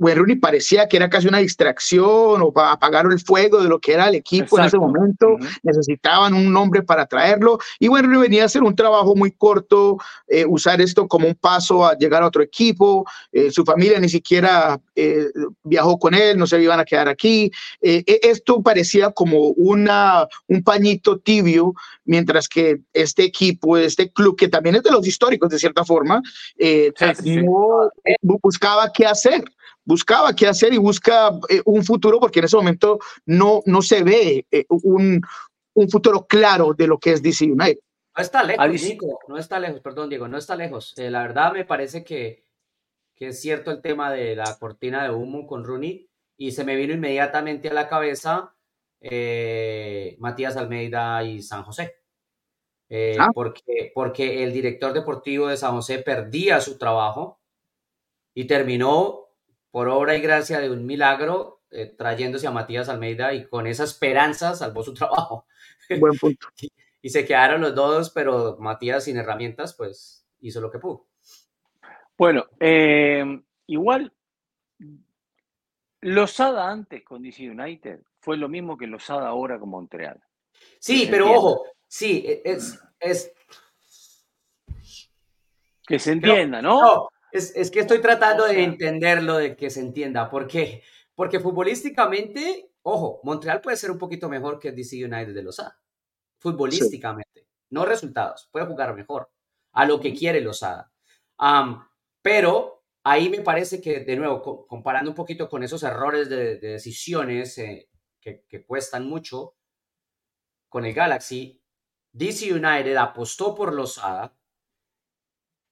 Rooney, parecía que era casi una distracción o para apagar el fuego de lo que era el equipo en ese Exacto. momento. Ujú. necesitaban un nombre para traerlo y bueno, venía a hacer un trabajo muy corto, eh, usar esto como un paso a llegar a otro equipo, eh, su familia ni siquiera eh, viajó con él, no se iban a quedar aquí, Eh, eh, esto parecía como una, un pañito tibio, mientras que este equipo, este club, que también es de los históricos de cierta forma, eh, Sí, sí, no eh, bu- buscaba qué hacer. Buscaba qué hacer y busca eh, un futuro porque en ese momento no, no se ve eh, un, un futuro claro de lo que es DC United. No está lejos, Nico, no está lejos, perdón, Diego, no está lejos. Eh, la verdad me parece que, que es cierto el tema de la cortina de humo con Rooney y se me vino inmediatamente a la cabeza eh, Matías Almeida y San José. Eh, Ah. porque, porque el director deportivo de San José perdía su trabajo y terminó por obra y gracia de un milagro eh, trayéndose a Matías Almeida y con esa esperanza salvó su trabajo Buen punto. y se quedaron los dos, pero Matías sin herramientas, pues hizo lo que pudo. Bueno, eh, igual, Lozada antes con DC United fue lo mismo que Lozada ahora con Montreal. Sí, pero ojo, sí, e- es, es, Que se entienda, ¿no? no, es, es que estoy tratando de entenderlo, de que se entienda. ¿Por qué? porque futbolísticamente, ojo, Montreal puede ser un poquito mejor que DC United de Lozada. Futbolísticamente, no resultados, puede jugar mejor a lo que quiere Lozada. pero ahí me parece que, de nuevo, comparando un poquito con esos errores de, decisiones eh, que, que cuestan mucho con el Galaxy, DC United apostó por Lozada,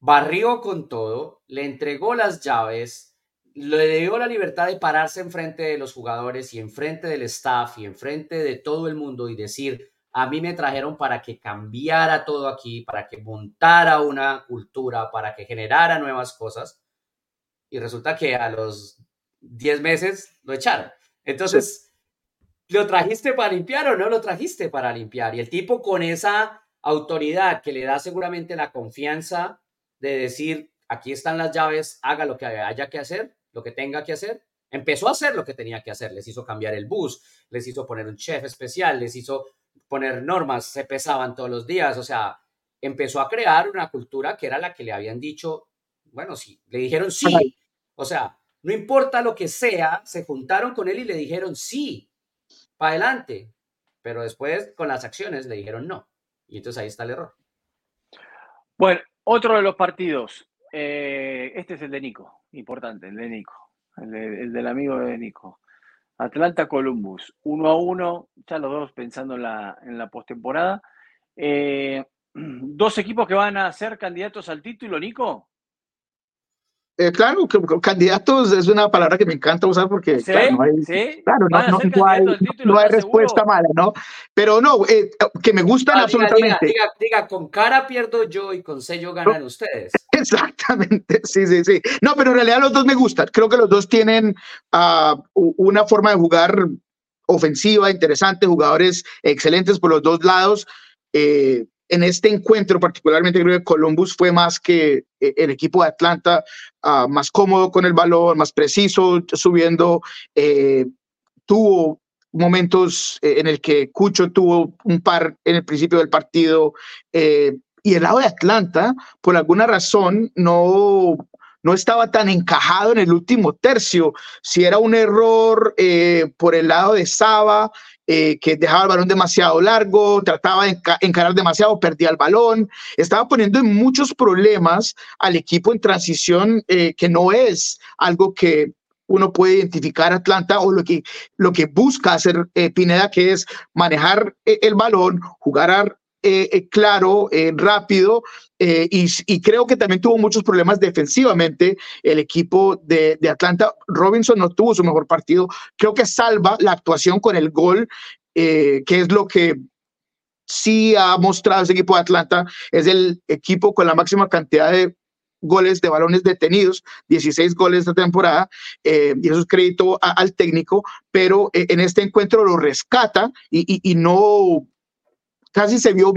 barrió con todo, le entregó las llaves, le dio la libertad de pararse enfrente de los jugadores y enfrente del staff y enfrente de todo el mundo y decir, a mí me trajeron para que cambiara todo aquí, para que montara una cultura, para que generara nuevas cosas. Y resulta que a los 10 meses lo echaron. Entonces, ¿lo trajiste para limpiar o no lo trajiste para limpiar? Y el tipo con esa autoridad que le da seguramente la confianza de decir, aquí están las llaves, haga lo que haya que hacer, lo que tenga que hacer. Empezó a hacer lo que tenía que hacer, les hizo cambiar el bus, les hizo poner un chef especial, les hizo poner normas, se pesaban todos los días, o sea, empezó a crear una cultura que era la que le habían dicho, bueno, sí, le dijeron sí, o sea, no importa lo que sea, se juntaron con él y le dijeron sí, para adelante, pero después con las acciones le dijeron no, y entonces ahí está el error. Bueno, otro de los partidos, eh, este es el de Nico, importante, el de Nico, el, del amigo de Nico. Atlanta Columbus, uno a uno, ya los dos pensando en la, en la postemporada. Eh, dos equipos que van a ser candidatos al título, Nico. Eh, claro, candidatos es una palabra que me encanta usar porque claro, no hay, respuesta mala, ¿no? Pero no, eh, que me gustan ah, absolutamente. Diga, diga, con cara pierdo yo y con sello ganan ustedes. Exactamente, sí, sí, sí. No, pero en realidad los dos me gustan. Creo que los dos tienen uh, una forma de jugar ofensiva, interesante, jugadores excelentes por los dos lados. Eh, en este encuentro, particularmente creo que Columbus fue más que eh, el equipo de Atlanta, ah, más cómodo con el balón, más preciso, subiendo. Eh, tuvo momentos eh, en el que Cucho tuvo un par en el principio del partido. y el lado de Atlanta, por alguna razón, no, no estaba tan encajado en el último tercio. Si era un error por el lado de Saba, eh, que dejaba el balón demasiado largo, trataba de encarar demasiado, perdía el balón, estaba poniendo en muchos problemas al equipo en transición, eh, que no es algo que uno puede identificar Atlanta o lo que, lo que busca hacer eh, Pineda, que es manejar el balón, jugar claro, rápido, y, creo que también tuvo muchos problemas defensivamente el equipo de, Atlanta. Robinson no tuvo su mejor partido. Creo que salva la actuación con el gol, que es lo que sí ha mostrado ese equipo de Atlanta. Es el equipo con la máxima cantidad de goles de balones detenidos, 16 goles esta temporada, y eso es crédito al técnico, pero en este encuentro lo rescata y no casi se vio,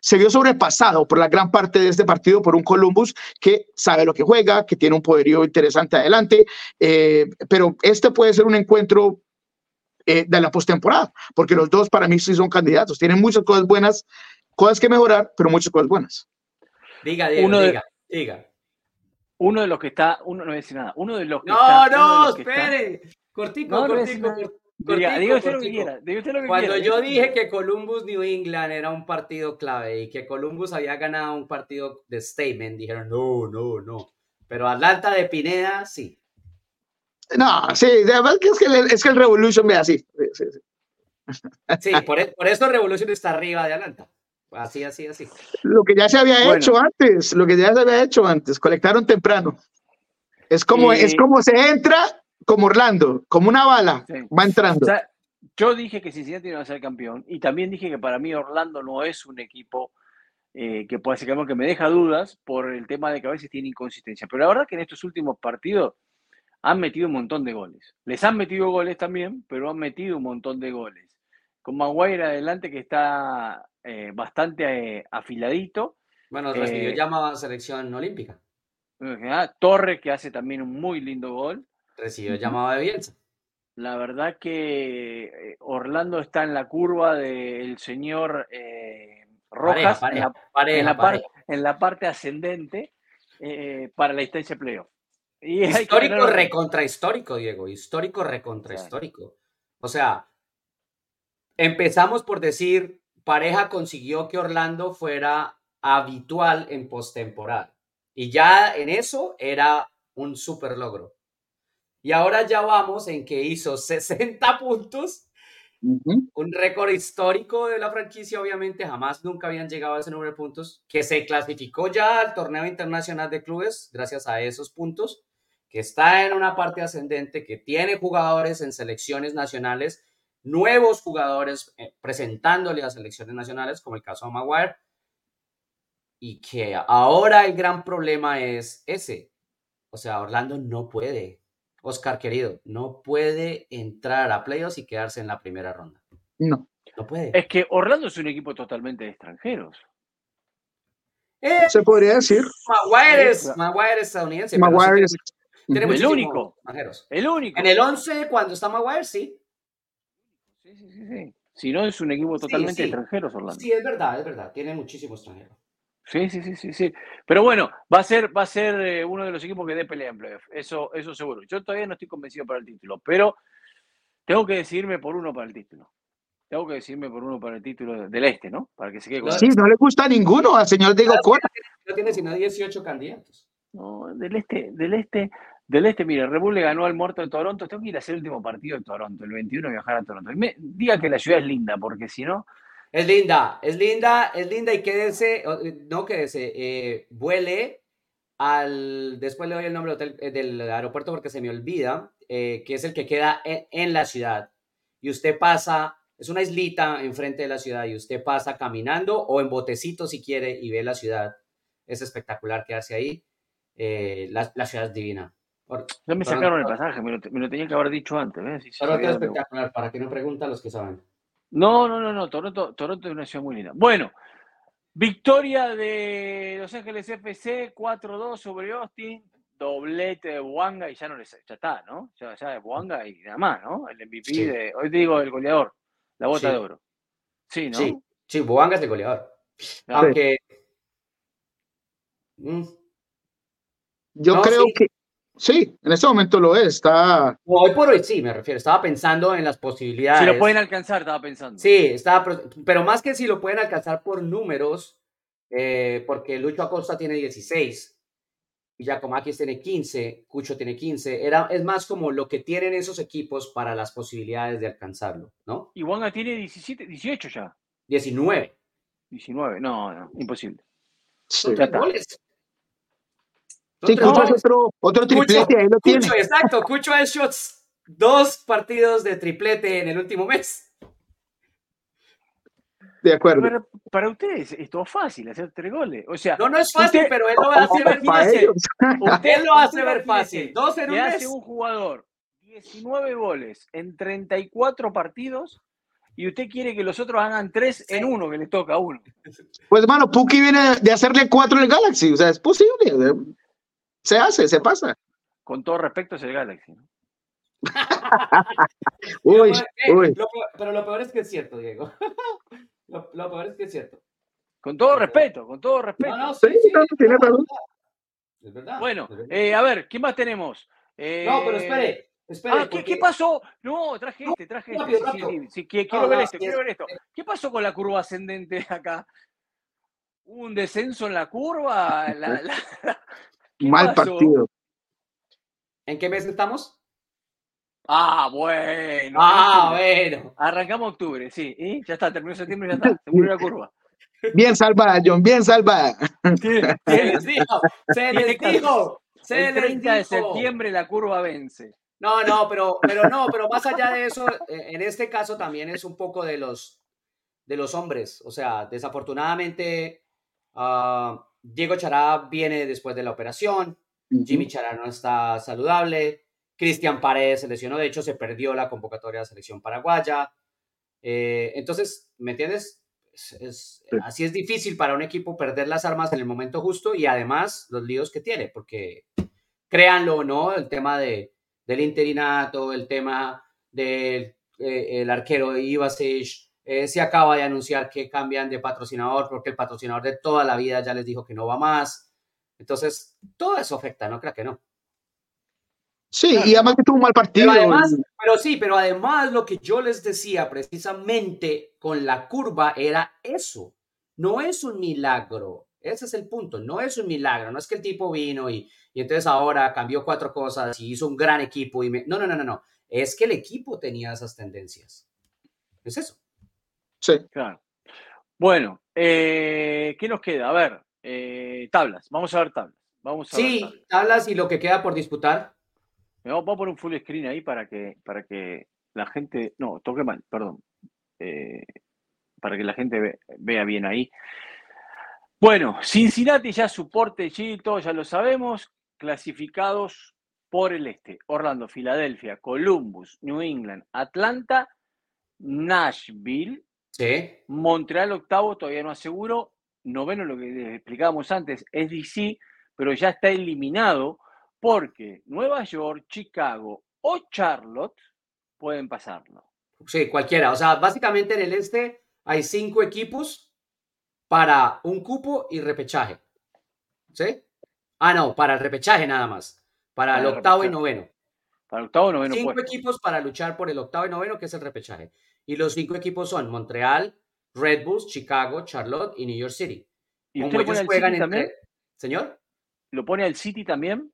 se vio sobrepasado por la gran parte de este partido por un Columbus que sabe lo que juega, que tiene un poderío interesante adelante, eh, pero este puede ser un encuentro eh, de la postemporada, porque los dos para mí sí son candidatos, tienen muchas cosas buenas, cosas que mejorar, pero muchas cosas buenas. Diga, diga, uno diga, de, diga. Uno de los que está, uno no voy a decir nada, uno de los que no, está, no, no, espere, cortico, cortico, cortico. Cuando yo dije que Columbus New England era un partido clave y que Columbus había ganado un partido de statement, dijeron no, no, no. Pero Atlanta de Pineda, sí. No, sí, es que el, es que el Revolution ve así. Sí, sí. por, e, por, eso Revolution está arriba de Atlanta. Así, así, así. Lo que ya se había hecho antes, lo que ya se había hecho antes, colectaron temprano. Es como, es como se entra como Orlando, como una bala, va entrando. yo dije que Cincinnati iba a ser campeón y también dije que para mí Orlando no es un equipo eh, que puede ser que me deja dudas por el tema de que a veces tiene inconsistencia. Pero la verdad que en estos últimos partidos han metido un montón de goles. Les han metido goles también, pero han metido un montón de goles. Con Maguire adelante que está eh, bastante eh, afiladito. Bueno, recibió llamada a selección olímpica. Torres que hace también un muy lindo gol. Recibió llamado de Bielsa. La verdad que eh, Orlando está en la curva del señor eh, Rojas, en, la, parte ascendente eh, para la instancia playoff. histórico recontra histórico, Diego. Histórico recontra histórico. O sea, empezamos por decir, pareja consiguió que Orlando fuera habitual en postemporada. Y ya en eso era un super logro. Y ahora ya vamos en que hizo 60 puntos un récord histórico de la franquicia, obviamente, jamás nunca habían llegado a ese número de puntos, que se clasificó ya al torneo internacional de clubes gracias a esos puntos, que está en una parte ascendente, que tiene jugadores en selecciones nacionales, nuevos jugadores eh, presentándole a selecciones nacionales, como el caso de Maguire, y que ahora el gran problema es ese. O sea, Orlando no puede Oscar querido, no puede entrar a playoffs y quedarse en la primera ronda. No. No puede. Es que Orlando es un equipo totalmente de extranjeros. Eh, Se podría decir. Maguire es, Maguire estadounidense. Maguire es el único. El único. En el 11, cuando está Maguire, sí. Sí, sí, sí. sí. Si no, es un equipo totalmente extranjero, Orlando. Sí, es verdad, es verdad. Tiene muchísimos extranjeros. Sí, sí, sí, sí, sí. Pero bueno, va a ser, va a ser eh, uno de los equipos que dé pelea en playoff. Eso, eso seguro. Yo todavía no estoy convencido para el título, pero tengo que decidirme por uno para el título. Tengo que decidirme por uno para el título del este, ¿no? Para que se quede con Sí, no le gusta a ninguno al señor Diego Cora. No tiene sino 18 candidatos. No, del este, del este, del este, mire, Red le ganó al muerto de Toronto. Tengo que ir a hacer el último partido de Toronto, el 21 viajar a Toronto. me, diga que la ciudad es linda, porque si no, es linda, es linda, es linda y quédese, no quédese, eh, vuele al, después le doy el nombre del, eh, del aeropuerto porque se me olvida, eh, que es el que queda en, la ciudad. Y usted pasa, es una islita enfrente de la ciudad y usted pasa caminando o en botecito si quiere y ve la ciudad. Es espectacular quedarse ahí. la, la, ciudad es divina. ya me sacaron el pasaje, me lo, me tenía que haber dicho antes. es espectacular, para que no pregunten los que saben. No, no, no, no. Toronto, Toronto es una ciudad muy linda. Bueno, victoria de Los Ángeles FC 4-2 sobre Austin. Doblete de Buanga y ya no les. Ya está, ¿no? Ya, ya de Buanga y nada más, ¿no? El MVP de. Hoy te digo el goleador. La bota de oro. Sí, ¿no? Sí, sí, Buanga es el goleador. Aunque. Mm. Yo creo que Sí, en este momento lo es. Está... Hoy por hoy sí, me refiero. Estaba pensando en las posibilidades. Si lo pueden alcanzar, estaba pensando. Sí, estaba, pero más que si lo pueden alcanzar por números, eh, porque Lucho Acosta tiene 16 y Giacomakis tiene 15, Cucho tiene 15. Era, es más como lo que tienen esos equipos para las posibilidades de alcanzarlo, ¿no? Y Wanga tiene 17, 18 ya. 19. 19, no, no, imposible. Tres goles. Sí, Cucho es otro, otro triplete, ahí lo tiene. Exacto, Cucho ha hecho dos partidos de triplete en el último mes. De acuerdo. para ustedes es todo fácil hacer tres goles. O sea, no, no es fácil, pero él lo hace ver fácil. Usted lo hace ver fácil. Dos en un hace un jugador 19 goles en 34 partidos y usted quiere que los otros hagan tres en uno, que les toca a uno. Pues, hermano, Puki viene de hacerle cuatro en el Galaxy. O sea, es posible. Se hace, se pasa. Con todo respeto es el Galaxy. uy, pero, uy. pero lo peor es que es cierto, Diego. lo, peor es que es cierto. Con todo respeto, con todo respeto. No, no, sí, sí, tiene razón. Es verdad. Bueno, eh, a ver, ¿quién más tenemos? Eh, no, pero espere. Espere, ah, ¿qué, ¿qué, pasó? No, traje este, traje este. Sí, quiero ver esto, quiero ver esto. ¿Qué pasó con la curva ascendente acá? ¿Hubo un descenso en la curva? La, la, Mal partido. ¿En qué mes estamos? Ah, bueno. Ah, bueno. Arrancamos octubre, sí. ¿Y? Ya está, terminó septiembre, ya está. Se murió la curva. Bien salvada, John, bien salvada. Se les dijo, se les dijo. Se el 30 de septiembre la curva vence. No, no, pero, pero no, pero más allá de eso, eh, en este caso también es un poco de los, de los hombres. O sea, desafortunadamente, uh, Diego Chará viene después de la operación, Jimmy Chará no está saludable, Cristian Paredes se lesionó, de hecho se perdió la convocatoria de la selección paraguaya. Eh, entonces, ¿me entiendes? Así es difícil para un equipo perder las armas en el momento justo y además los líos que tiene, porque créanlo o no, el tema de, del interinato, el tema del eh, el arquero Ivasic, eh, se acaba de anunciar que cambian de patrocinador porque el patrocinador de toda la vida ya les dijo que no va más. Entonces, todo eso afecta, ¿no? Creo que no. Sí, y además que tuvo un mal partido. Pero, además, pero sí, pero además lo que yo les decía precisamente con la curva era eso. No es un milagro. Ese es el punto. No es un milagro. No es que el tipo vino y, y entonces ahora cambió cuatro cosas y hizo un gran equipo. Y No, no, no, no, no. Es que el equipo tenía esas tendencias. Es eso. Sí. Claro. Bueno, eh, ¿qué nos queda? A ver, eh, tablas. Vamos a ver tablas. Vamos a sí, ver tablas. tablas y lo que queda por disputar. Vamos a poner un full screen ahí para que, para que la gente. No, toque mal, perdón. Eh, para que la gente ve- vea bien ahí. Bueno, Cincinnati ya soporte, Chito, ya lo sabemos. Clasificados por el este: Orlando, Filadelfia, Columbus, New England, Atlanta, Nashville, Sí. Montreal octavo, todavía no aseguro. Noveno, lo que les explicábamos antes, es DC, pero ya está eliminado porque Nueva York, Chicago o Charlotte pueden pasarlo. Sí, cualquiera. O sea, básicamente en el este hay cinco equipos para un cupo y repechaje. ¿Sí? Ah, no, para el repechaje nada más. Para Para el el octavo y noveno. Para octavo, noveno cinco puesto. equipos para luchar por el octavo y noveno, que es el repechaje. Y los cinco equipos son Montreal, Red Bulls, Chicago, Charlotte y New York City. ¿Y usted ellos juegan entre... también? Señor, ¿Lo pone al City también?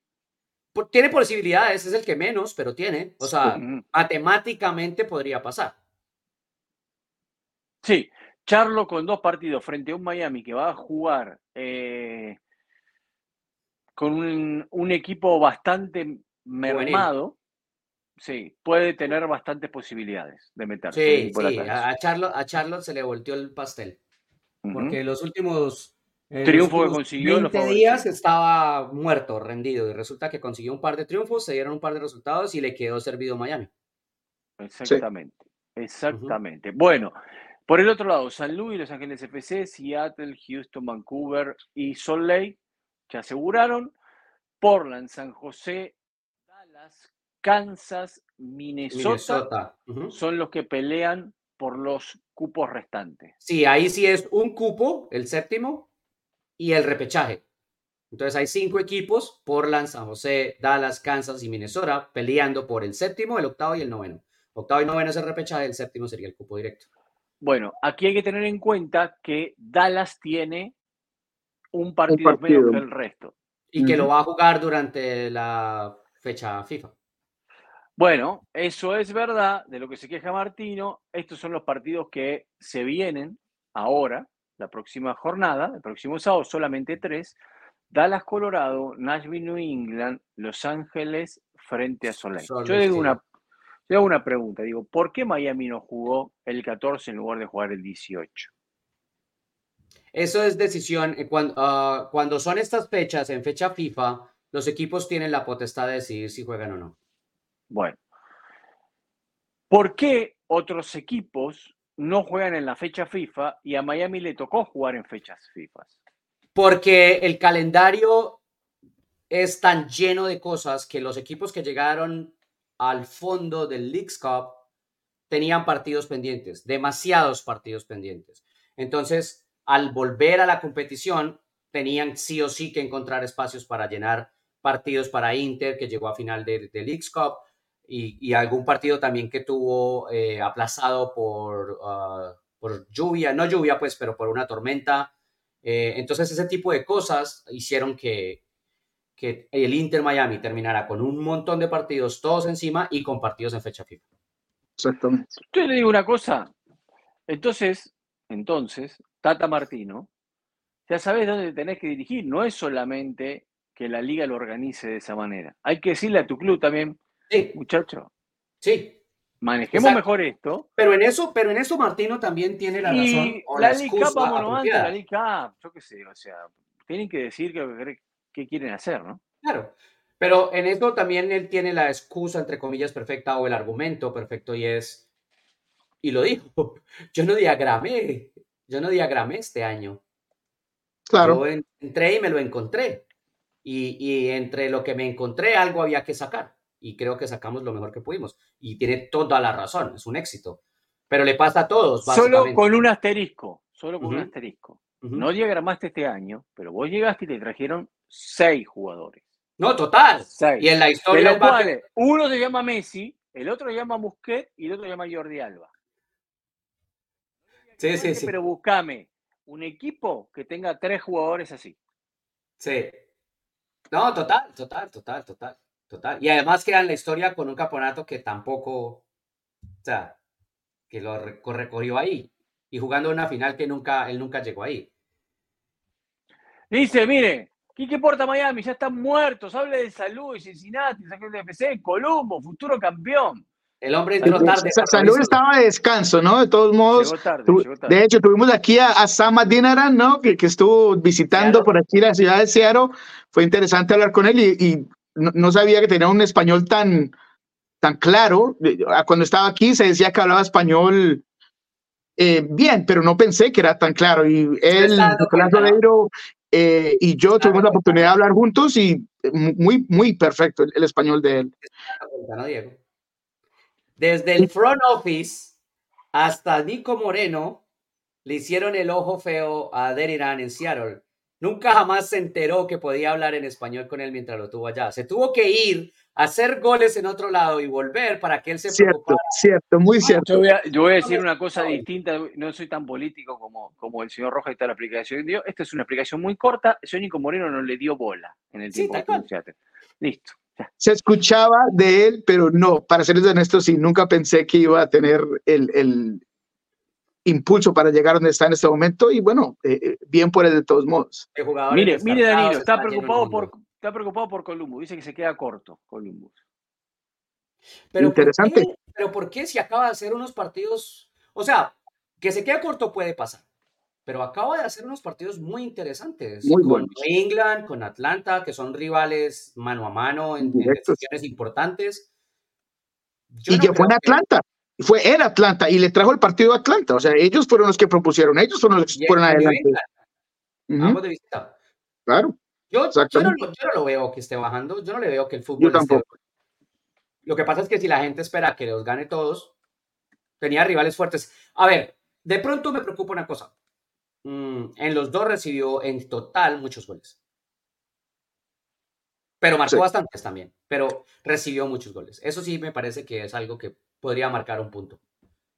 Tiene posibilidades, es el que menos, pero tiene. O sea, Ujú. matemáticamente podría pasar. Sí, Charlo con dos partidos frente a un Miami que va a jugar eh, con un, un equipo bastante mermado, sí, puede tener bastantes posibilidades de meterse. Sí, sí, la a, Charlotte, a Charlotte se le volteó el pastel. Porque los últimos, eh, los Triunfo que consiguió lo 20 días estaba muerto, rendido. Y resulta que consiguió un par de triunfos, se dieron un par de resultados y le quedó servido Miami. Exactamente, exactamente. Bueno, por el otro lado, San Luis, Los Ángeles FC, Seattle, Houston, Vancouver y Salt Lake se aseguraron. Portland, San José, Dallas, Kansas, Minnesota, son los que pelean por los cupos restantes. Sí, ahí sí es un cupo, el séptimo, y el repechaje. Entonces hay cinco equipos, Portland, San José, Dallas, Kansas y Minnesota, peleando por el séptimo, el octavo y el noveno. Octavo y noveno es el repechaje, el séptimo sería el cupo directo. Bueno, aquí hay que tener en cuenta que Dallas tiene un partido, partido. menos que el resto. Y que lo va a jugar durante la fecha FIFA. Bueno, eso es verdad de lo que se queja Martino. Estos son los partidos que se vienen ahora, la próxima jornada, el próximo sábado, solamente tres. Dallas, Colorado, Nashville, New England, Los Ángeles frente a Soleil. Yo digo una, yo hago una pregunta, digo, ¿por qué Miami no jugó el 14 en lugar de jugar el 18? Eso es decisión. eh, Cuando, ah, cuando son estas fechas, en fecha FIFA, los equipos tienen la potestad de decidir si juegan o no. Bueno, ¿por qué otros equipos no juegan en la fecha FIFA y a Miami le tocó jugar en fechas FIFA? Porque el calendario es tan lleno de cosas que los equipos que llegaron al fondo del Leagues Cup tenían partidos pendientes, demasiados partidos pendientes. Entonces, al volver a la competición, tenían sí o sí que encontrar espacios para llenar partidos para Inter, que llegó a final de, de Leagues Cup, y, y algún partido también que tuvo eh, aplazado por, ah, por lluvia, no lluvia pues, pero por una tormenta. Eh, entonces ese tipo de cosas hicieron que, que el Inter Miami terminara con un montón de partidos todos encima y con partidos en fecha FIFA. Exactamente. Yo le digo una cosa. Entonces, entonces, Tata Martino, ya sabes dónde tenés que dirigir. No es solamente que la liga lo organice de esa manera. Hay que decirle a tu club también, Sí, muchacho, sí. manejemos Exacto. mejor esto. Pero en eso, pero en eso Martino también tiene la razón Y o la la vámonos antes, la yo qué sé, o sea, tienen que decir qué, qué quieren hacer, ¿no? Claro. Pero en esto también él tiene la excusa, entre comillas, perfecta o el argumento perfecto y es, y lo dijo, yo no diagramé, yo no diagramé este año. Claro. Yo en- entré y me lo encontré. Y, y entre lo que me encontré, algo había que sacar. Y creo que sacamos lo mejor que pudimos. Y tiene toda la razón, es un éxito. Pero le pasa a todos, Solo con un asterisco, solo con un asterisco. No diagramaste este año, pero vos llegaste y te trajeron seis jugadores. No, total. Seis. Y en la De historia los básquet- uno se llama Messi, el otro se llama Busquets y el otro se llama Jordi Alba. Sí, sí, sí. Pero buscame un equipo que tenga tres jugadores así. Sí. No, total, total, total, total, total. Y además queda en la historia con un campeonato que tampoco, o sea, que lo re- recorrió ahí. Y jugando una final que nunca, él nunca llegó ahí. Dice, mire, Quique Porta Miami, ya están muertos, hable de salud, de Cincinnati, San Luis FC, Colombo, futuro campeón. El hombre entró tarde. Sa- Salud estaba de descanso, ¿no? De todos modos, Llegó tarde, tu- llegó tarde. de hecho, tuvimos aquí a, a Sama Dinaran, ¿no? Que, que estuvo visitando Seattle. por aquí la ciudad de Seattle. Fue interesante hablar con él y, y no, no sabía que tenía un español tan, tan claro. Ah, Cuando estaba aquí se decía que hablaba español eh, bien, pero no pensé que era tan claro. Y él, eh, y yo tuvimos la oportunidad de hablar juntos y eh, muy, muy perfecto el, el español de él. Desde el front office hasta Nico Moreno le hicieron el ojo feo a Deriran en Seattle. Nunca jamás se enteró que podía hablar en español con él mientras lo tuvo allá. Se tuvo que ir a hacer goles en otro lado y volver para que él se Cierto, preocupara. cierto, muy cierto. Yo voy, a, yo voy a decir una cosa distinta, no soy tan político como, como el señor Rojas y está la aplicación dio. Esta es una aplicación muy corta, Nico Moreno no le dio bola en el Sí, tiempo. Seattle. Listo. se escuchaba de él, pero no, para serles honestos, sí, nunca pensé que iba a tener el, el impulso para llegar donde está en este momento y bueno, eh, eh, bien por él de todos modos. Mire, mire Danilo, está preocupado por está preocupado por Columbus, dice que se queda corto Columbus. Pero ¿por Interesante. qué? Pero ¿por qué si acaba de hacer unos partidos? O sea, que se quede corto puede pasar. Pero acaba de hacer unos partidos muy interesantes. Muy con England, con Atlanta, que son rivales mano a mano en, en decisiones importantes. Yo y no que fue en que- Atlanta, fue en Atlanta y le trajo el partido a Atlanta, o sea, ellos fueron los que propusieron, ellos fueron los que fueron adelante. Ambos de visita. claro, Yo, yo, no, lo- yo no lo veo que esté bajando. Yo no le veo que el yo fútbol esté. Lo que pasa es que si la gente espera que los gane todos, tenía rivales fuertes. A ver, de pronto me preocupa una cosa. Mm, en los dos recibió en total muchos goles. Pero marcó Sí. bastantes también. Pero recibió muchos goles. Eso sí me parece que es algo que podría marcar un punto.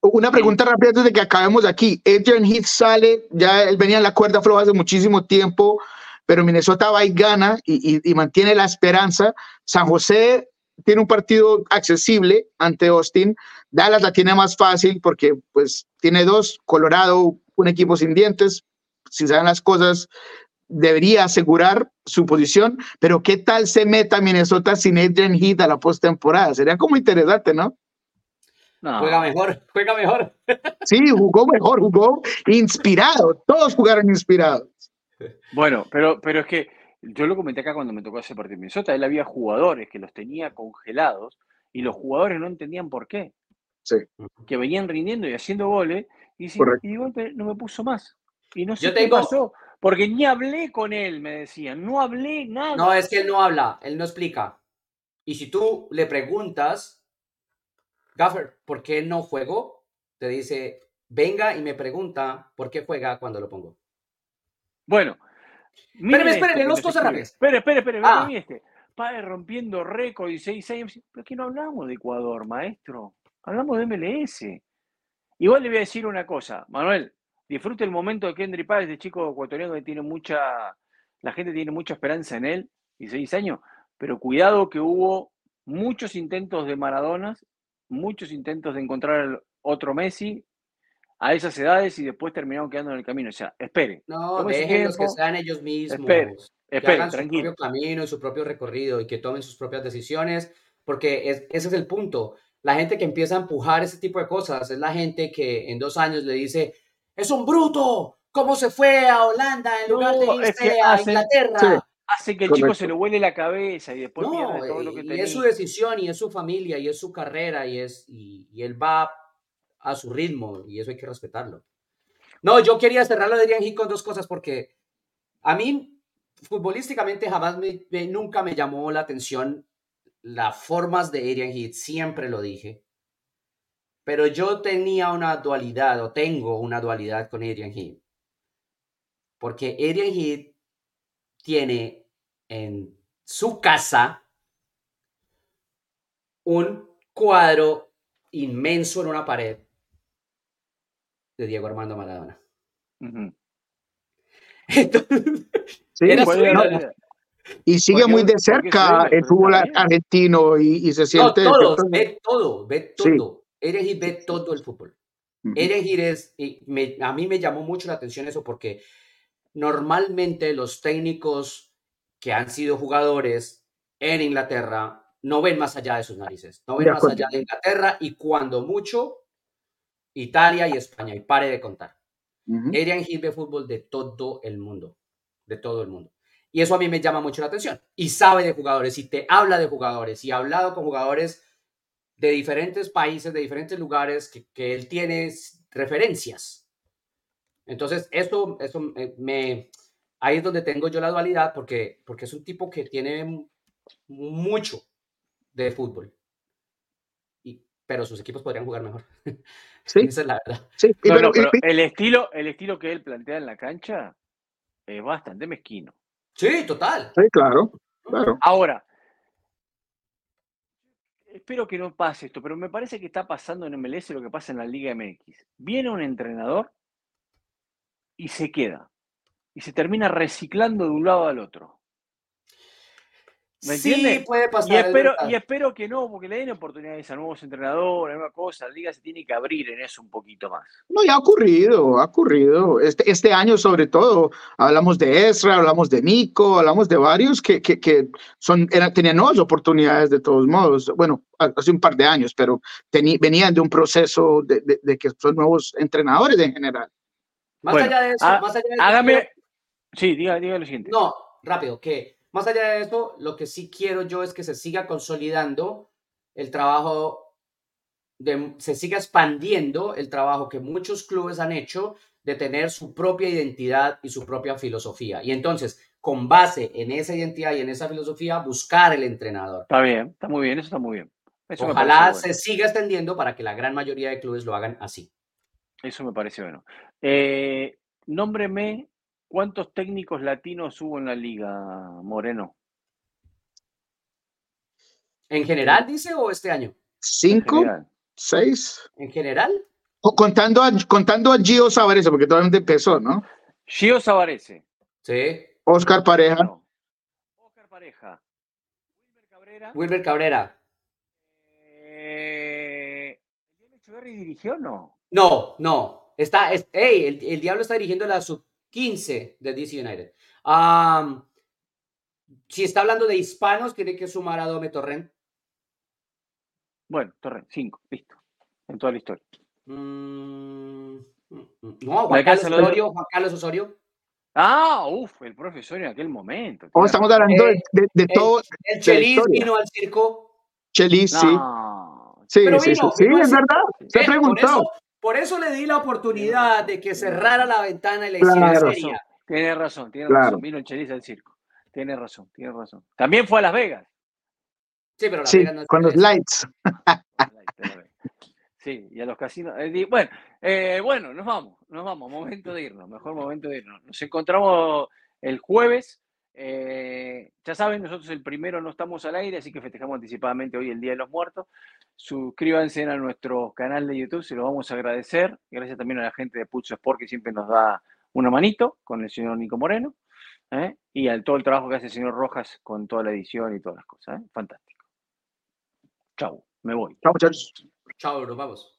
Una pregunta rápida antes de que acabemos aquí. Adrian Heath sale, ya él venía en la cuerda floja hace muchísimo tiempo, pero Minnesota va y gana y, y- y mantiene la esperanza. San José tiene un partido accesible ante Austin. Dallas la tiene más fácil porque pues tiene dos, Colorado, un equipo sin dientes. Si saben las cosas, debería asegurar su posición, pero ¿qué tal se meta Minnesota sin Adrian Heath a la postemporada? Sería como interesante, ¿no? No. Juega mejor, juega mejor. Sí, jugó mejor, jugó inspirado. Todos jugaron inspirados. Bueno, pero, pero es que yo lo comenté acá cuando me tocó ese partido en Minnesota, él había jugadores que los tenía congelados y los jugadores no entendían por qué. Sí. Que venían rindiendo y haciendo goles y, y de golpe no me puso más. Y no sé Yo qué tengo- pasó, porque ni hablé con él, me decían, no hablé nada. No, es que él no habla, él no explica. Y si tú le preguntas, Gaffer, ¿por qué no juego? Te dice, venga y me pregunta por qué juega cuando lo pongo. Bueno. Esto que dos cosas rápidas. Espere, espere, espere, Ah. este. Padre rompiendo récord y seis años. ¿Pero qué no hablamos de Ecuador, maestro? Hablamos de MLS. Igual le voy a decir una cosa, Manuel, disfrute el momento de Kendry Páez, de chico ecuatoriano que tiene mucha, la gente tiene mucha esperanza en él, 16 años, pero cuidado que hubo muchos intentos de Maradonas, muchos intentos de encontrar al otro Messi a esas edades y después terminaron quedando en el camino. O sea, espere, No, su déjenlos que sean ellos mismos. Espere, que espere, hagan su tranquilo. propio camino y su propio recorrido y que tomen sus propias decisiones, porque es- ese es el punto. La gente que empieza a empujar ese tipo de cosas es la gente que en dos años le dice, es un bruto, ¿cómo se fue a Holanda en lugar de No, es irse que a hacen- Inglaterra? sí. Hace que el chico se le huele la cabeza y después No, pierde todo lo que y tenía. es su decisión y es su familia y es su carrera y, es, y, y él va a su ritmo y eso hay que respetarlo. No, yo quería cerrar de Adrian Heath con dos cosas porque a mí futbolísticamente jamás me, me- nunca me llamó la atención las formas de Adrian Heath, siempre lo dije. Pero yo tenía una dualidad o tengo una dualidad con Adrian Heath. Porque Adrian Heath tiene en su casa un cuadro inmenso en una pared de Diego Armando Maradona. Entonces, Sí, Era ¿Cuál su era ídolo. la- y sigue Porque- muy de cerca el fútbol argentino y, y se no, siente. todos, ve todo, ve Sí. todo. Eres ve todo el fútbol. Ujú. Elegir es, y me- a mí me llamó mucho la atención eso porque normalmente los técnicos que han sido jugadores en Inglaterra no ven más allá de sus narices, no ven más allá de Inglaterra y cuando mucho Italia y España, y pare de contar. Ujú. Adrian Hill ve fútbol de todo el mundo, de todo el mundo. Y eso a mí me llama mucho la atención. Y sabe de jugadores, y te habla de jugadores, y ha hablado con jugadores de diferentes países, de diferentes lugares, que, que él tiene referencias. Entonces, esto, eso me, me- ahí es donde tengo yo la dualidad, porque, porque es un tipo que tiene mucho de fútbol. Y, pero sus equipos podrían jugar mejor. Sí, Esa es la verdad. sí. Pero- el estilo, el estilo que él plantea en la cancha es bastante mezquino. Sí, total. sí, claro, claro. Ahora, espero que no pase esto, pero me parece que está pasando en MLS lo que pasa en la Liga MX. Viene un entrenador y se queda. Y se termina reciclando de un lado al otro. ¿Me sí, entiendes? puede pasar. Y es espero, y espero que no, porque le den oportunidades a nuevos entrenadores, a nuevas cosas. La liga se tiene que abrir en eso un poquito más. No, ya ha ocurrido, ha ocurrido. Este, este año, sobre todo, hablamos de Ezra, hablamos de Nico, hablamos de varios que, que, que son, eran, tenían nuevas oportunidades de todos modos. Bueno, ha- hace un par de años, pero teni- venían de un proceso de, de- de que son nuevos entrenadores en general. Más Bueno, allá de eso, ha- más allá de eso, Hágame. Sí, diga, diga lo siguiente. No, rápido, que más allá de eso, lo que sí quiero yo es que se siga consolidando el trabajo, de, se siga expandiendo el trabajo que muchos clubes han hecho de tener su propia identidad y su propia filosofía. Y entonces, con base en esa identidad y en esa filosofía, buscar el entrenador. Está bien, está muy bien, eso está muy bien. Eso Ojalá se bueno. siga extendiendo para que la gran mayoría de clubes lo hagan así. Eso me parece bueno. Eh, nómbreme cuántos técnicos latinos hubo en la liga, Moreno. ¿En general, dice, o este año? Cinco, seis, ¿En general? O- contando a, contando a Gio Savarese, porque todavía empezó, ¿no? Gio Savarese. Sí. Oscar Pareja, No. Oscar Pareja. Wilmer Cabrera. Wilber Cabrera. Eh, ¿Elian Echeverri dirigió o no? No, no. Está, es, hey, el, el Diablo está dirigiendo la sub 15 de DC United. Si está hablando de hispanos, tiene que sumar a Dome Torrent. Bueno, Torre, cinco, listo. En toda la historia. Mm, mm, mm. no, Juan Carlos Osorio. Juan Carlos Osorio. Ah, uff, el profesor en aquel momento. o tiene estamos hablando de, Eh, de, de El, todo. el Chelis vino al circo. Chelis, sí. No. Sí, Pero sí, sí, vino, sí, es verdad. Se por, preguntó. eso, por eso le di la oportunidad de que cerrara la ventana y la hiciera Claro. seria. Tiene razón, tiene Claro. razón. Vino el Chelis al circo. Tiene razón, tiene razón. También fue a Las Vegas. Sí, pero la Sí, Vegas no con los inglés. lights. Sí, y a los casinos. eh, Bueno, eh, bueno, nos vamos, nos vamos, momento de irnos, mejor momento de irnos. Nos encontramos el jueves. Eh, ya saben, nosotros el primero no estamos al aire, así que festejamos anticipadamente hoy el Día de los Muertos. Suscríbanse a nuestro canal de YouTube, se lo vamos a agradecer. Gracias también a la gente de Pulso Sport que siempre nos da una manito con el señor Nico Moreno. ¿eh? Y al todo el trabajo que hace el señor Rojas con toda la edición y todas las cosas. ¿eh? Fantástico. Chau, me voy. Chao, muchachos. Chao, nos vamos.